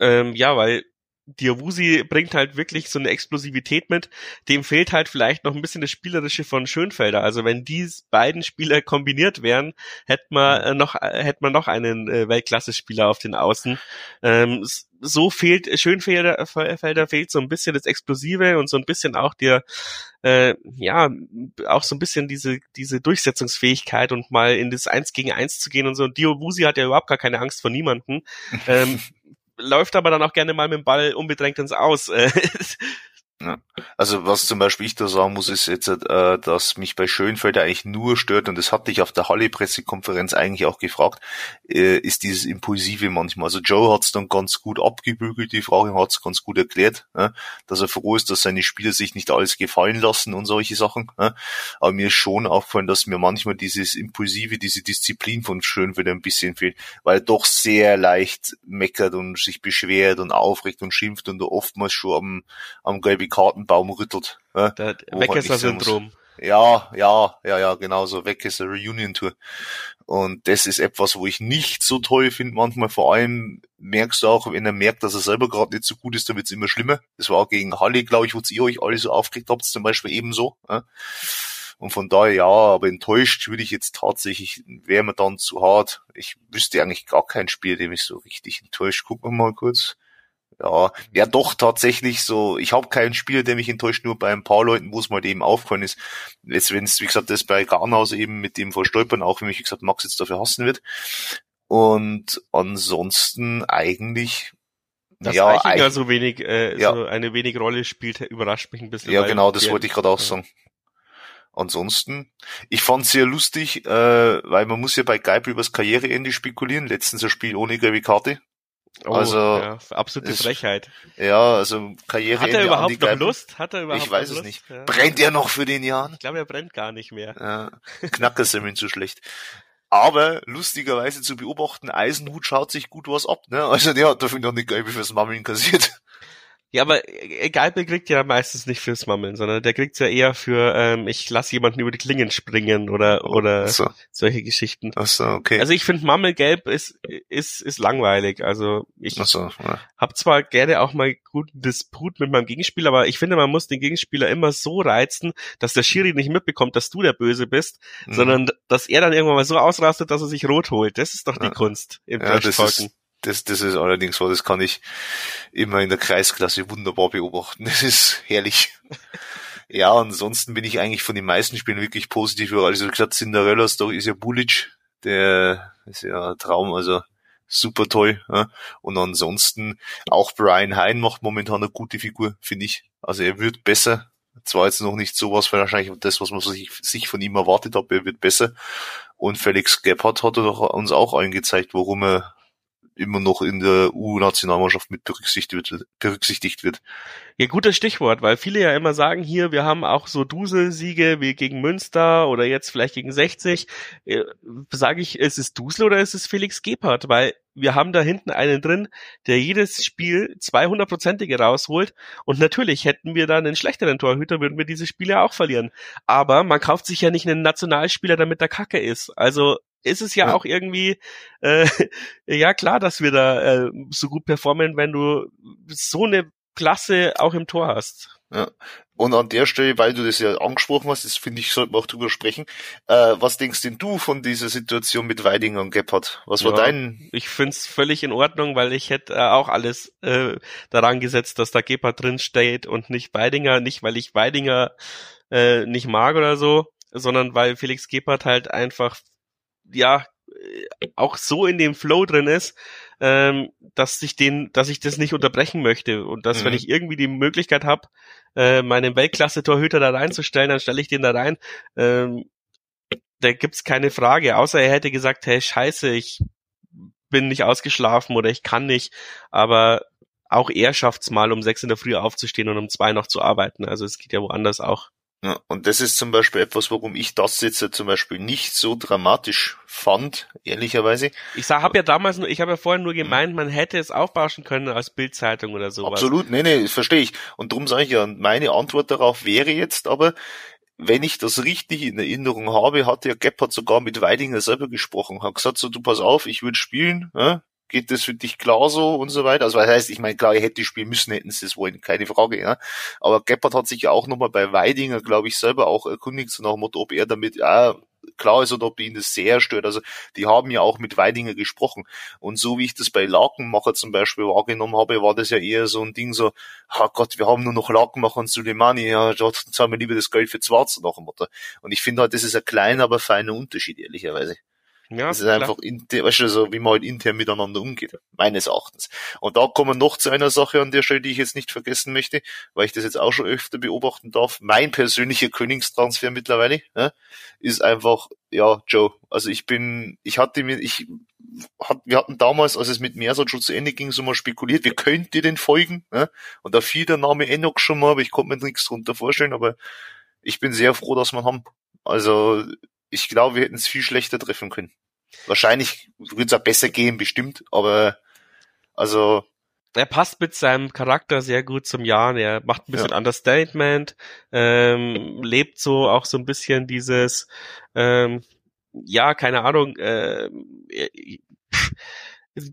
ähm, ja, weil Diawusi bringt halt wirklich so eine Explosivität mit. Dem fehlt halt vielleicht noch ein bisschen das Spielerische von Schönfelder. Also wenn die beiden Spieler kombiniert wären, hätte man äh, noch, äh, hätte man noch einen äh, Weltklasse-Spieler auf den Außen. Ähm, so fehlt Schönfelder Felder fehlt so ein bisschen das Explosive und so ein bisschen auch der, äh, ja, auch so ein bisschen diese, diese Durchsetzungsfähigkeit und mal in das Eins gegen Eins zu gehen und so. Und Diawusi hat ja überhaupt gar keine Angst vor niemanden. ähm, läuft aber dann auch gerne mal mit dem Ball unbedrängt ins Aus. Ja. Also was zum Beispiel ich da sagen muss, ist jetzt, äh, dass mich bei Schönfelder eigentlich nur stört, und das hatte ich auf der Halle-Pressekonferenz eigentlich auch gefragt, äh, ist dieses Impulsive manchmal. Also Joe hat's dann ganz gut abgebügelt, die Frage hat's ganz gut erklärt, äh, dass er froh ist, dass seine Spieler sich nicht alles gefallen lassen und solche Sachen. Aber mir ist schon aufgefallen, dass mir manchmal dieses Impulsive, diese Disziplin von Schönfelder ein bisschen fehlt, weil er doch sehr leicht meckert und sich beschwert und aufregt und schimpft und oftmals schon am, am gelben Kartenbaum rüttelt. Ja, Der Weckesser-Syndrom. Ja, ja, ja, ja, genau so. Weckesser Reunion Tour. Und das ist etwas, wo ich nicht so toll finde. Manchmal vor allem merkst du auch, wenn er merkt, dass er selber gerade nicht so gut ist, dann wird's immer schlimmer. Das war auch gegen Halle, glaube ich, wo ihr euch alle so aufgeregt habt, zum Beispiel ebenso. Ja. Und von daher, ja, aber enttäuscht würde ich jetzt tatsächlich, wäre mir dann zu hart. Ich wüsste eigentlich gar kein Spiel, dem ich so richtig enttäuscht. Gucken wir mal kurz ja, ja doch tatsächlich so, ich habe keinen Spieler, der mich enttäuscht, nur bei ein paar Leuten, wo es mal eben aufgefallen ist. Jetzt, wenn es, wie gesagt, das bei Garnhaus eben mit dem Verstolpern, auch wenn mich, wie gesagt, Max jetzt dafür hassen wird. Und ansonsten eigentlich dass ja, Eichinger so wenig, äh, ja. so eine wenig Rolle spielt, überrascht mich ein bisschen. Ja, genau, das wollte ich gerade auch sagen. Ansonsten, ich fand sehr lustig, äh, weil man muss ja bei Geipel übers Karriereende spekulieren. Letztens ein Spiel ohne gelbe Karte. Oh, also ja, absolute ist, Frechheit. Ja, also Karriere. Hat er überhaupt noch Lust? Hat er überhaupt Ich weiß es nicht. Ja. Brennt er noch für den Jahren? Ich glaube, er brennt gar nicht mehr. Ja. Knackersemmeln zu schlecht. Aber lustigerweise zu beobachten, Eisenhut schaut sich gut was ab, ne? Also der hat dafür noch eine Gelbe fürs Mammeln kassiert. Ja, aber egal, der kriegt ja meistens nicht fürs Mammeln, sondern der kriegt's ja eher für, ähm, ich lasse jemanden über die Klingen springen oder oder so. solche Geschichten. Ach so, okay. Also ich finde Mammelgelb ist ist ist langweilig. Also ich Ach so, ja. hab zwar gerne auch mal guten Disput mit meinem Gegenspieler, aber ich finde, man muss den Gegenspieler immer so reizen, dass der Schiri nicht mitbekommt, dass du der Böse bist, mhm. sondern dass er dann irgendwann mal so ausrastet, dass er sich rot holt. Das ist doch die ja. Kunst im ja, Trash-Talken. Das, das ist allerdings so, das kann ich immer in der Kreisklasse wunderbar beobachten. Das ist herrlich. ja, ansonsten bin ich eigentlich von den meisten Spielen wirklich positiv. Also gesagt, Cinderella Story ist ja Bulic, der ist ja ein Traum, also super toll. Ja. Und ansonsten auch Brian Hein macht momentan eine gute Figur, finde ich. Also er wird besser. Zwar jetzt noch nicht sowas, wahrscheinlich das, was man sich, sich von ihm erwartet hat, er wird besser. Und Felix Gebhardt hat uns auch allen gezeigt, warum er immer noch in der U-Nationalmannschaft mit berücksichtigt wird, berücksichtigt wird. Ja, gutes Stichwort, weil viele ja immer sagen hier, wir haben auch so Duselsiege wie gegen Münster oder jetzt vielleicht gegen 60. Äh, Sage ich, ist es Dusel oder ist es Felix Gebhardt? Weil wir haben da hinten einen drin, der jedes Spiel 200-prozentige rausholt. Und natürlich hätten wir da einen schlechteren Torhüter, würden wir diese Spiele auch verlieren. Aber man kauft sich ja nicht einen Nationalspieler, damit der Kacke ist. Also ist es ja, ja. auch irgendwie, äh, ja klar, dass wir da äh, so gut performen, wenn du so eine Klasse auch im Tor hast. Ja. Und an der Stelle, weil du das ja angesprochen hast, das finde ich, sollten wir auch drüber sprechen. Äh, was denkst denn du von dieser Situation mit Weidinger und Gebhardt? Was war ja, dein? Ich find's völlig in Ordnung, weil ich hätte äh, auch alles äh, daran gesetzt, dass da Gebhardt drin steht und nicht Weidinger. Nicht, weil ich Weidinger äh, nicht mag oder so, sondern weil Felix Gebhardt halt einfach ja auch so in dem Flow drin ist, ähm, dass ich den, dass ich das nicht unterbrechen möchte und dass mhm. wenn ich irgendwie die Möglichkeit habe, äh, meinen Weltklasse-Torhüter da reinzustellen, dann stelle ich den da rein. Ähm, da gibt's keine Frage, außer er hätte gesagt, hey Scheiße, ich bin nicht ausgeschlafen oder ich kann nicht, aber auch er schafft's mal, um sechs in der Früh aufzustehen und um zwei noch zu arbeiten. Also es geht ja woanders auch. Ja, und das ist zum Beispiel etwas, warum ich das jetzt zum Beispiel nicht so dramatisch fand, ehrlicherweise. Ich habe ja damals nur, ich habe ja vorhin nur gemeint, man hätte es aufbauschen können als Bildzeitung oder sowas. Absolut, nee, nee, verstehe ich. Und darum sage ich ja, meine Antwort darauf wäre jetzt aber, wenn ich das richtig in Erinnerung habe, hat der Gebhardt sogar mit Weidinger selber gesprochen, hat gesagt so, du pass auf, ich würde spielen, ja? Geht das für dich klar so und so weiter? Also was heißt, ich meine, klar, er hätte spielen müssen, hätten sie es wollen, keine Frage, ja. Aber Gebhardt hat sich ja auch nochmal bei Weidinger, glaube ich, selber auch erkundigt, so nach dem Motto, ob er damit, ja, klar ist oder ob ihn das sehr stört. Also die haben ja auch mit Weidinger gesprochen. Und so wie ich das bei Lakenmacher zum Beispiel wahrgenommen habe, war das ja eher so ein Ding so, oh Gott, wir haben nur noch Lakenmacher und Suleimani, ja, dort zahlen wir lieber das Geld für Schwarze nach dem Motto. Und ich finde halt, das ist ein kleiner, aber feiner Unterschied, ehrlicherweise. Ja, das ist klar. einfach intern, weißt du, so wie man halt intern miteinander umgeht, meines Erachtens. Und da kommen wir noch zu einer Sache an der Stelle, die ich jetzt nicht vergessen möchte, weil ich das jetzt auch schon öfter beobachten darf. Mein persönlicher Königstransfer mittlerweile ja, ist einfach, ja, Joe. Also ich bin, ich hatte mir, ich hat, wir hatten damals, als es mit Mersat schon zu Ende ging, so mal spekuliert, wie könnt ihr denn folgen? Ja? Und da fiel der Name Enoch schon mal, aber ich konnte mir nichts drunter vorstellen, aber ich bin sehr froh, dass wir haben. Also ich glaube, wir hätten es viel schlechter treffen können. Wahrscheinlich würde es auch besser gehen, bestimmt, aber also. Er passt mit seinem Charakter sehr gut zum Jahr. Er macht ein bisschen ja. Understatement, ähm, lebt so auch so ein bisschen dieses, ähm, ja, keine Ahnung, äh,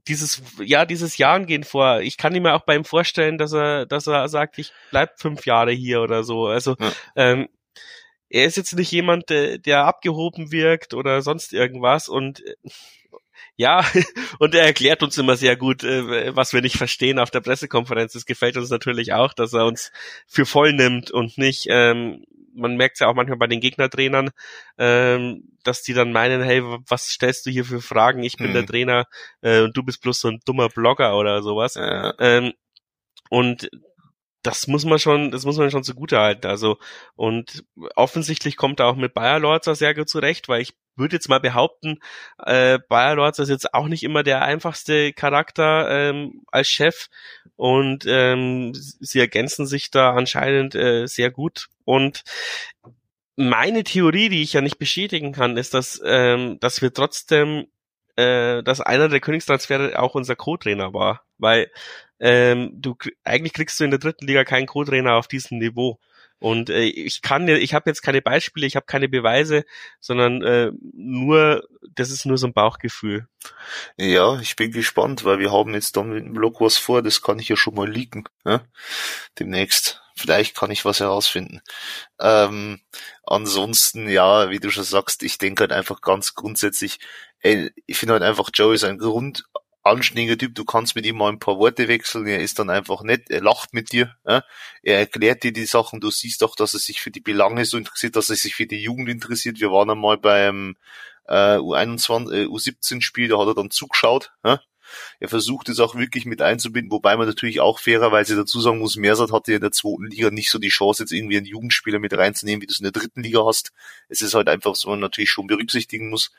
dieses, ja, dieses Jahren gehen vor. Ich kann mir auch bei ihm vorstellen, dass er, dass er sagt, ich bleib fünf Jahre hier oder so. Also, ja. ähm, er ist jetzt nicht jemand, der, der abgehoben wirkt oder sonst irgendwas und äh, ja, und er erklärt uns immer sehr gut, äh, was wir nicht verstehen auf der Pressekonferenz. Es gefällt uns natürlich auch, dass er uns für voll nimmt und nicht, ähm, man merkt es ja auch manchmal bei den Gegnertrainern, ähm, dass die dann meinen, hey, was stellst du hier für Fragen? Ich bin hm. der Trainer äh, und du bist bloß so ein dummer Blogger oder sowas. Ja. Ähm, und das muss man schon, das muss man schon zugute halten. Also, und offensichtlich kommt er auch mit Bayer Lorzer sehr gut zurecht, weil ich würde jetzt mal behaupten, äh, Bayer Lorzer ist jetzt auch nicht immer der einfachste Charakter ähm, als Chef und ähm, sie ergänzen sich da anscheinend äh, sehr gut. Und meine Theorie, die ich ja nicht bestätigen kann, ist, dass, ähm, dass wir trotzdem, äh, dass einer der Königstransfere auch unser Co-Trainer war, weil ähm, du eigentlich kriegst du in der dritten Liga keinen Co-Trainer auf diesem Niveau. Und äh, ich kann ich habe jetzt keine Beispiele, ich habe keine Beweise, sondern äh, nur, das ist nur so ein Bauchgefühl. Ja, ich bin gespannt, weil wir haben jetzt dann mit dem Blog was vor, das kann ich ja schon mal leaken. Ja? Demnächst. Vielleicht kann ich was herausfinden. Ähm, ansonsten, ja, wie du schon sagst, ich denke halt einfach ganz grundsätzlich, ey, ich finde halt einfach, Joe ist ein Grund, anständiger Typ, du kannst mit ihm mal ein paar Worte wechseln, er ist dann einfach nett, er lacht mit dir, ja? er erklärt dir die Sachen, du siehst auch, dass er sich für die Belange so interessiert, dass er sich für die Jugend interessiert. Wir waren einmal beim äh, U21, äh, U17-Spiel, da hat er dann zugeschaut. Ja? Er versucht es auch wirklich mit einzubinden, wobei man natürlich auch fairerweise dazu sagen muss, Mersat hatte in der zweiten Liga nicht so die Chance, jetzt irgendwie einen Jugendspieler mit reinzunehmen, wie du es in der dritten Liga hast. Es ist halt einfach so, man natürlich schon berücksichtigen muss.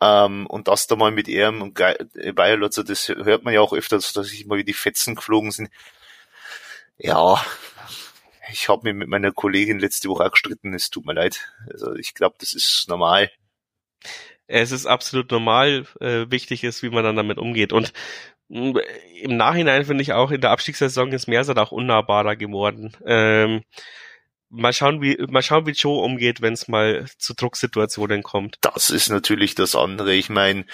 Ähm, und das da mal mit ihm und Bayerlotzer, das hört man ja auch öfter, dass sich mal wie die Fetzen geflogen sind. Ja, ich habe mich mit meiner Kollegin letzte Woche auch gestritten, es tut mir leid. Also ich glaube, das ist normal. Es ist absolut normal, äh, wichtig ist, wie man dann damit umgeht. Und mm, im Nachhinein finde ich auch, in der Abstiegssaison ist Mersat auch unnahbarer geworden. Ähm, mal schauen, wie mal schauen, wie Joe umgeht, wenn es mal zu Drucksituationen kommt. Das ist natürlich das andere. Ich meine,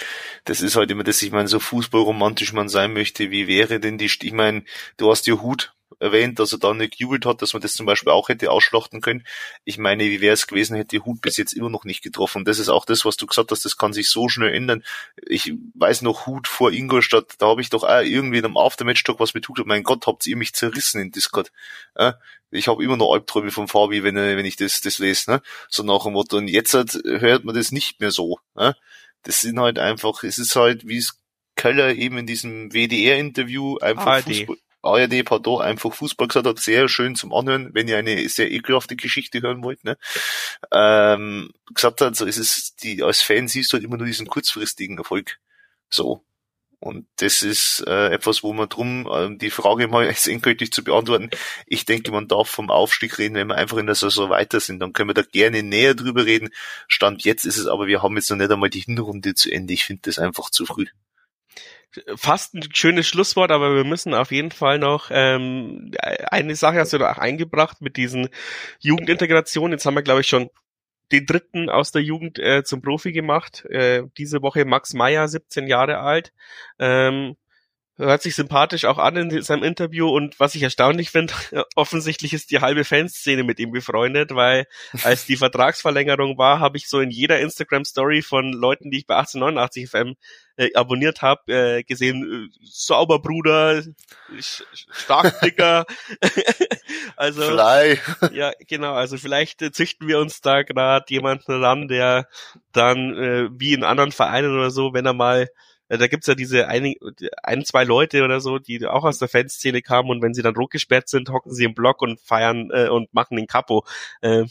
das ist halt immer das, ich meine, so fußballromantisch man sein möchte, wie wäre denn die, ich meine, du hast ja Hut erwähnt, dass er da nicht gejubelt hat, dass man das zum Beispiel auch hätte ausschlachten können. Ich meine, wie wäre es gewesen, hätte Hut bis jetzt immer noch nicht getroffen. Das ist auch das, was du gesagt hast, das kann sich so schnell ändern. Ich weiß noch, Hut vor Ingolstadt, da habe ich doch auch irgendwie in einem Aftermatch-Talk was mit Hut. Mein Gott, habt ihr mich zerrissen in Discord. Ja? Ich habe immer noch Albträume von Fabi, wenn, wenn ich das, das lese. Ne? So nach dem Motto. Und jetzt hört man das nicht mehr so. Ne? Das sind halt einfach, es ist halt, wie es Köller eben in diesem WDR-Interview einfach ARD. Fußball, ARD, pardon, einfach Fußball gesagt hat, sehr schön zum Anhören, wenn ihr eine sehr ekelhafte Geschichte hören wollt, ne? Ähm, gesagt hat, so ist es, die, als Fan siehst du halt immer nur diesen kurzfristigen Erfolg. So. Und das ist äh, etwas, wo man drum, äh, die Frage mal jetzt endgültig zu beantworten, ich denke, man darf vom Aufstieg reden, wenn wir einfach in der Saison weiter sind, dann können wir da gerne näher drüber reden. Stand jetzt ist es aber, wir haben jetzt noch nicht einmal die Hinrunde zu Ende. Ich finde das einfach zu früh fast ein schönes Schlusswort, aber wir müssen auf jeden Fall noch ähm, eine Sache hast du da auch eingebracht mit diesen Jugendintegrationen. Jetzt haben wir, glaube ich, schon den dritten aus der Jugend äh, zum Profi gemacht. Äh, diese Woche Max Meyer, 17 Jahre alt. Ähm, hört sich sympathisch auch an in seinem Interview und was ich erstaunlich finde, offensichtlich ist die halbe Fanszene mit ihm befreundet, weil als die Vertragsverlängerung war, habe ich so in jeder Instagram Story von Leuten, die ich bei 1889 FM äh, abonniert habe, äh, gesehen, äh, sauber Bruder, stark dicker. also Fly. ja, genau, also vielleicht äh, züchten wir uns da gerade jemanden ran, der dann äh, wie in anderen Vereinen oder so, wenn er mal da gibt's ja diese ein, ein, zwei Leute oder so, die auch aus der Fanszene kamen und wenn sie dann rot gesperrt sind, hocken sie im Block und feiern äh, und machen den Kapo. Äh,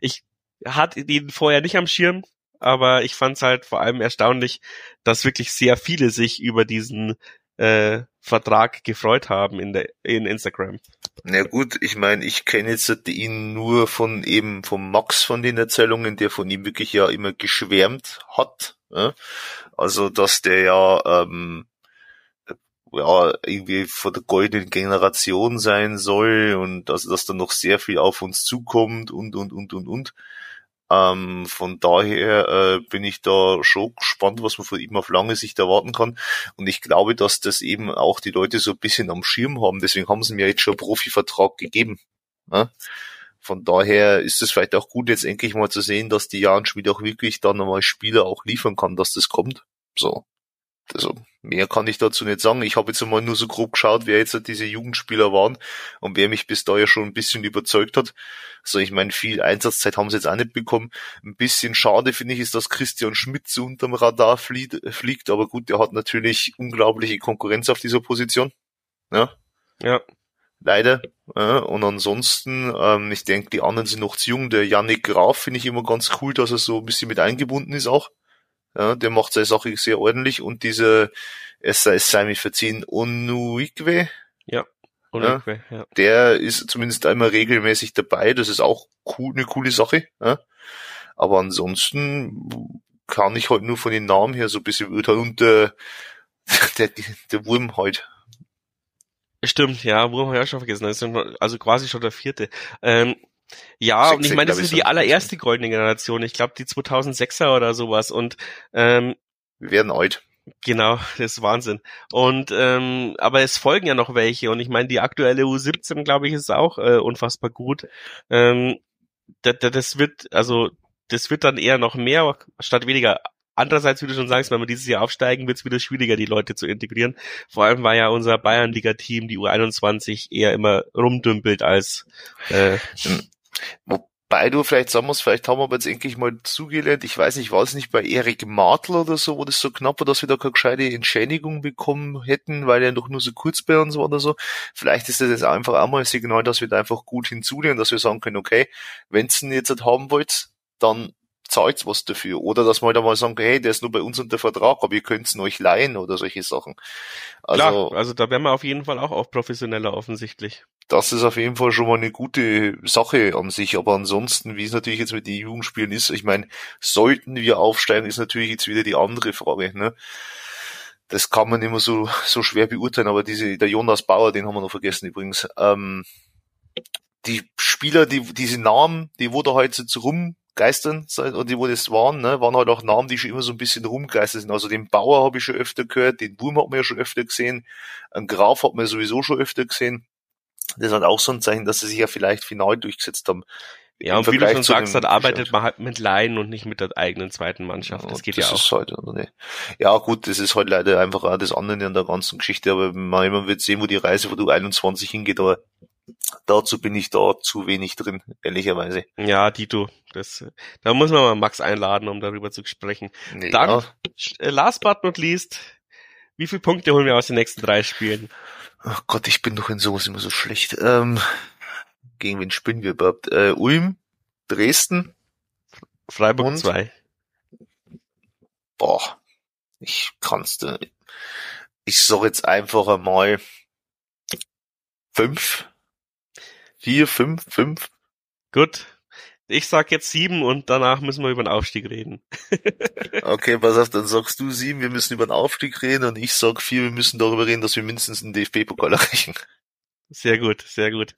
ich hatte ihn vorher nicht am Schirm, aber ich fand's halt vor allem erstaunlich, dass wirklich sehr viele sich über diesen äh, Vertrag gefreut haben in der in Instagram. Na gut, ich meine, ich kenne jetzt ihn nur von eben vom Max von den Erzählungen, der von ihm wirklich ja immer geschwärmt hat. Ja? Also dass der ja ähm, ja irgendwie von der goldenen Generation sein soll und also dass da noch sehr viel auf uns zukommt und und und und und. Ähm, von daher äh, bin ich da schon gespannt, was man von ihm auf lange Sicht erwarten kann. Und ich glaube, dass das eben auch die Leute so ein bisschen am Schirm haben. Deswegen haben sie mir jetzt schon einen Profivertrag gegeben. Ja? Von daher ist es vielleicht auch gut, jetzt endlich mal zu sehen, dass die Schmidt auch wirklich dann nochmal Spieler auch liefern kann, dass das kommt. So. Also mehr kann ich dazu nicht sagen. Ich habe jetzt einmal nur so grob geschaut, wer jetzt diese Jugendspieler waren und wer mich bis daher schon ein bisschen überzeugt hat. Also ich meine, viel Einsatzzeit haben sie jetzt auch nicht bekommen. Ein bisschen schade finde ich ist, dass Christian Schmidt so unterm Radar fliegt, aber gut, der hat natürlich unglaubliche Konkurrenz auf dieser Position. Ja. Ja. Leider. Ja, und ansonsten, ähm, ich denke, die anderen sind noch zu jung. Der Yannick Graf finde ich immer ganz cool, dass er so ein bisschen mit eingebunden ist auch. Ja, der macht seine Sache sehr ordentlich und diese, es sei, es sei mir verziehen, Onuikwe. Ja. Onuikwe, ja, ja. Der ist zumindest einmal regelmäßig dabei. Das ist auch cool, eine coole Sache. Ja. Aber ansonsten kann ich halt nur von den Namen her so ein bisschen und der, der, der Wurm halt. Stimmt, ja, Wurm habe ich auch schon vergessen. Also quasi schon der vierte. Ähm, ja, und ich meine, das ist die allererste goldene Generation. Ich glaube, die 2006er oder sowas. Und ähm, wir werden alt. Genau, das ist Wahnsinn. Und ähm, aber es folgen ja noch welche. Und ich meine, die aktuelle U17, glaube ich, ist auch äh, unfassbar gut. Ähm, das, das wird, also das wird dann eher noch mehr statt weniger. Andererseits, wie du schon sagst, wenn wir dieses Jahr aufsteigen, wird es wieder schwieriger, die Leute zu integrieren. Vor allem war ja unser Bayernliga-Team, die U21, eher immer rumdümpelt als äh, hm. Wobei du vielleicht sagen musst, vielleicht haben wir jetzt endlich mal zugelernt. Ich weiß nicht, war es nicht bei Erik Martl oder so, wo das so knapp war, dass wir da keine gescheite Entschädigung bekommen hätten, weil er doch nur so kurz bei uns war oder so. Vielleicht ist das jetzt einfach auch mal ein Signal, dass wir da einfach gut hinzulernen, dass wir sagen können, okay, wenn ihr jetzt haben wollt, dann zahlt was dafür. Oder dass man halt einmal sagen, hey, der ist nur bei uns unter Vertrag, aber ihr könnt's euch leihen oder solche Sachen. Also, Klar, also da wären wir auf jeden Fall auch auf professioneller offensichtlich. Das ist auf jeden Fall schon mal eine gute Sache an sich. Aber ansonsten, wie es natürlich jetzt mit den Jugendspielen ist, ich meine, sollten wir aufsteigen, ist natürlich jetzt wieder die andere Frage. Ne? Das kann man immer so, so schwer beurteilen, aber diese, der Jonas Bauer, den haben wir noch vergessen übrigens. Ähm, die Spieler, die, diese Namen, die wo da halt so rumgeistern, und die wo das waren, ne, waren halt auch Namen, die schon immer so ein bisschen rumgeistert sind. Also den Bauer habe ich schon öfter gehört, den Wurm hat man ja schon öfter gesehen, einen Graf hat man sowieso schon öfter gesehen. Das ist halt auch so ein Zeichen, dass sie sich ja vielleicht final durchgesetzt haben. Ja, und wie du schon sagst, dann arbeitet man halt mit Laien und nicht mit der eigenen zweiten Mannschaft. Das geht das ja auch. Halt, ne? Ja, gut, das ist halt leider einfach auch das andere in der ganzen Geschichte, aber man wird sehen, wo die Reise von U21 hingeht, aber dazu bin ich da zu wenig drin, ehrlicherweise. Ja, Dito, das, da muss man mal Max einladen, um darüber zu sprechen. Nee, Dann, ja. Äh, last but not least, wie viele Punkte holen wir aus den nächsten drei Spielen? Ach Gott, ich bin doch in sowas immer so schlecht. Ähm, gegen wen spielen wir überhaupt? Äh, Ulm, Dresden, Freiburg 2. Boah, ich kann's da. Ich sag jetzt einfach einmal fünf. Vier, fünf, fünf. Gut. Ich sag jetzt sieben und danach müssen wir über den Aufstieg reden. okay, pass auf, dann sagst du sieben, wir müssen über den Aufstieg reden und ich sag vier, wir müssen darüber reden, dass wir mindestens einen DFB-Pokal erreichen. Sehr gut, sehr gut.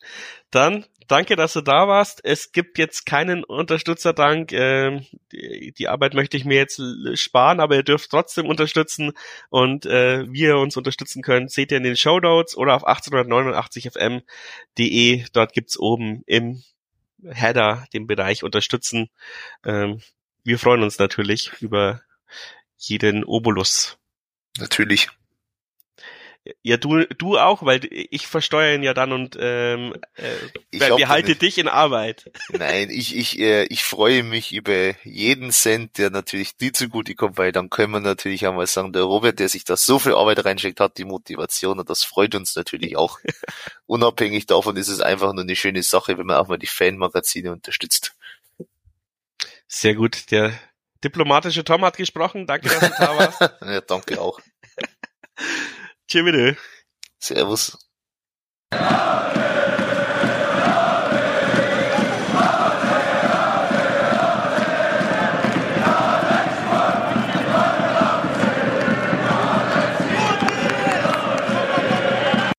Dann danke, dass du da warst. Es gibt jetzt keinen Unterstützerdank. Ähm, die, Arbeit möchte ich mir jetzt sparen, aber ihr dürft trotzdem unterstützen. Und äh, wie ihr uns unterstützen könnt, seht ihr in den Show Notes oder auf 1889fm.de. Dort gibt's oben im Header den Bereich unterstützen. Ähm, wir freuen uns natürlich über jeden Obolus. Natürlich. Ja, du, du auch, weil ich versteuere ihn ja dann und ähm, äh, behalte dich in Arbeit. Nein, ich, ich, äh, ich freue mich über jeden Cent, der natürlich dir zugutekommt, weil dann können wir natürlich einmal sagen, der Robert, der sich da so viel Arbeit reinsteckt, hat die Motivation und das freut uns natürlich auch. Unabhängig davon ist es einfach nur eine schöne Sache, wenn man auch mal die Fanmagazine unterstützt. Sehr gut, der diplomatische Tom hat gesprochen. Danke, dass du da warst. ja, danke auch. Tschüss. Servus.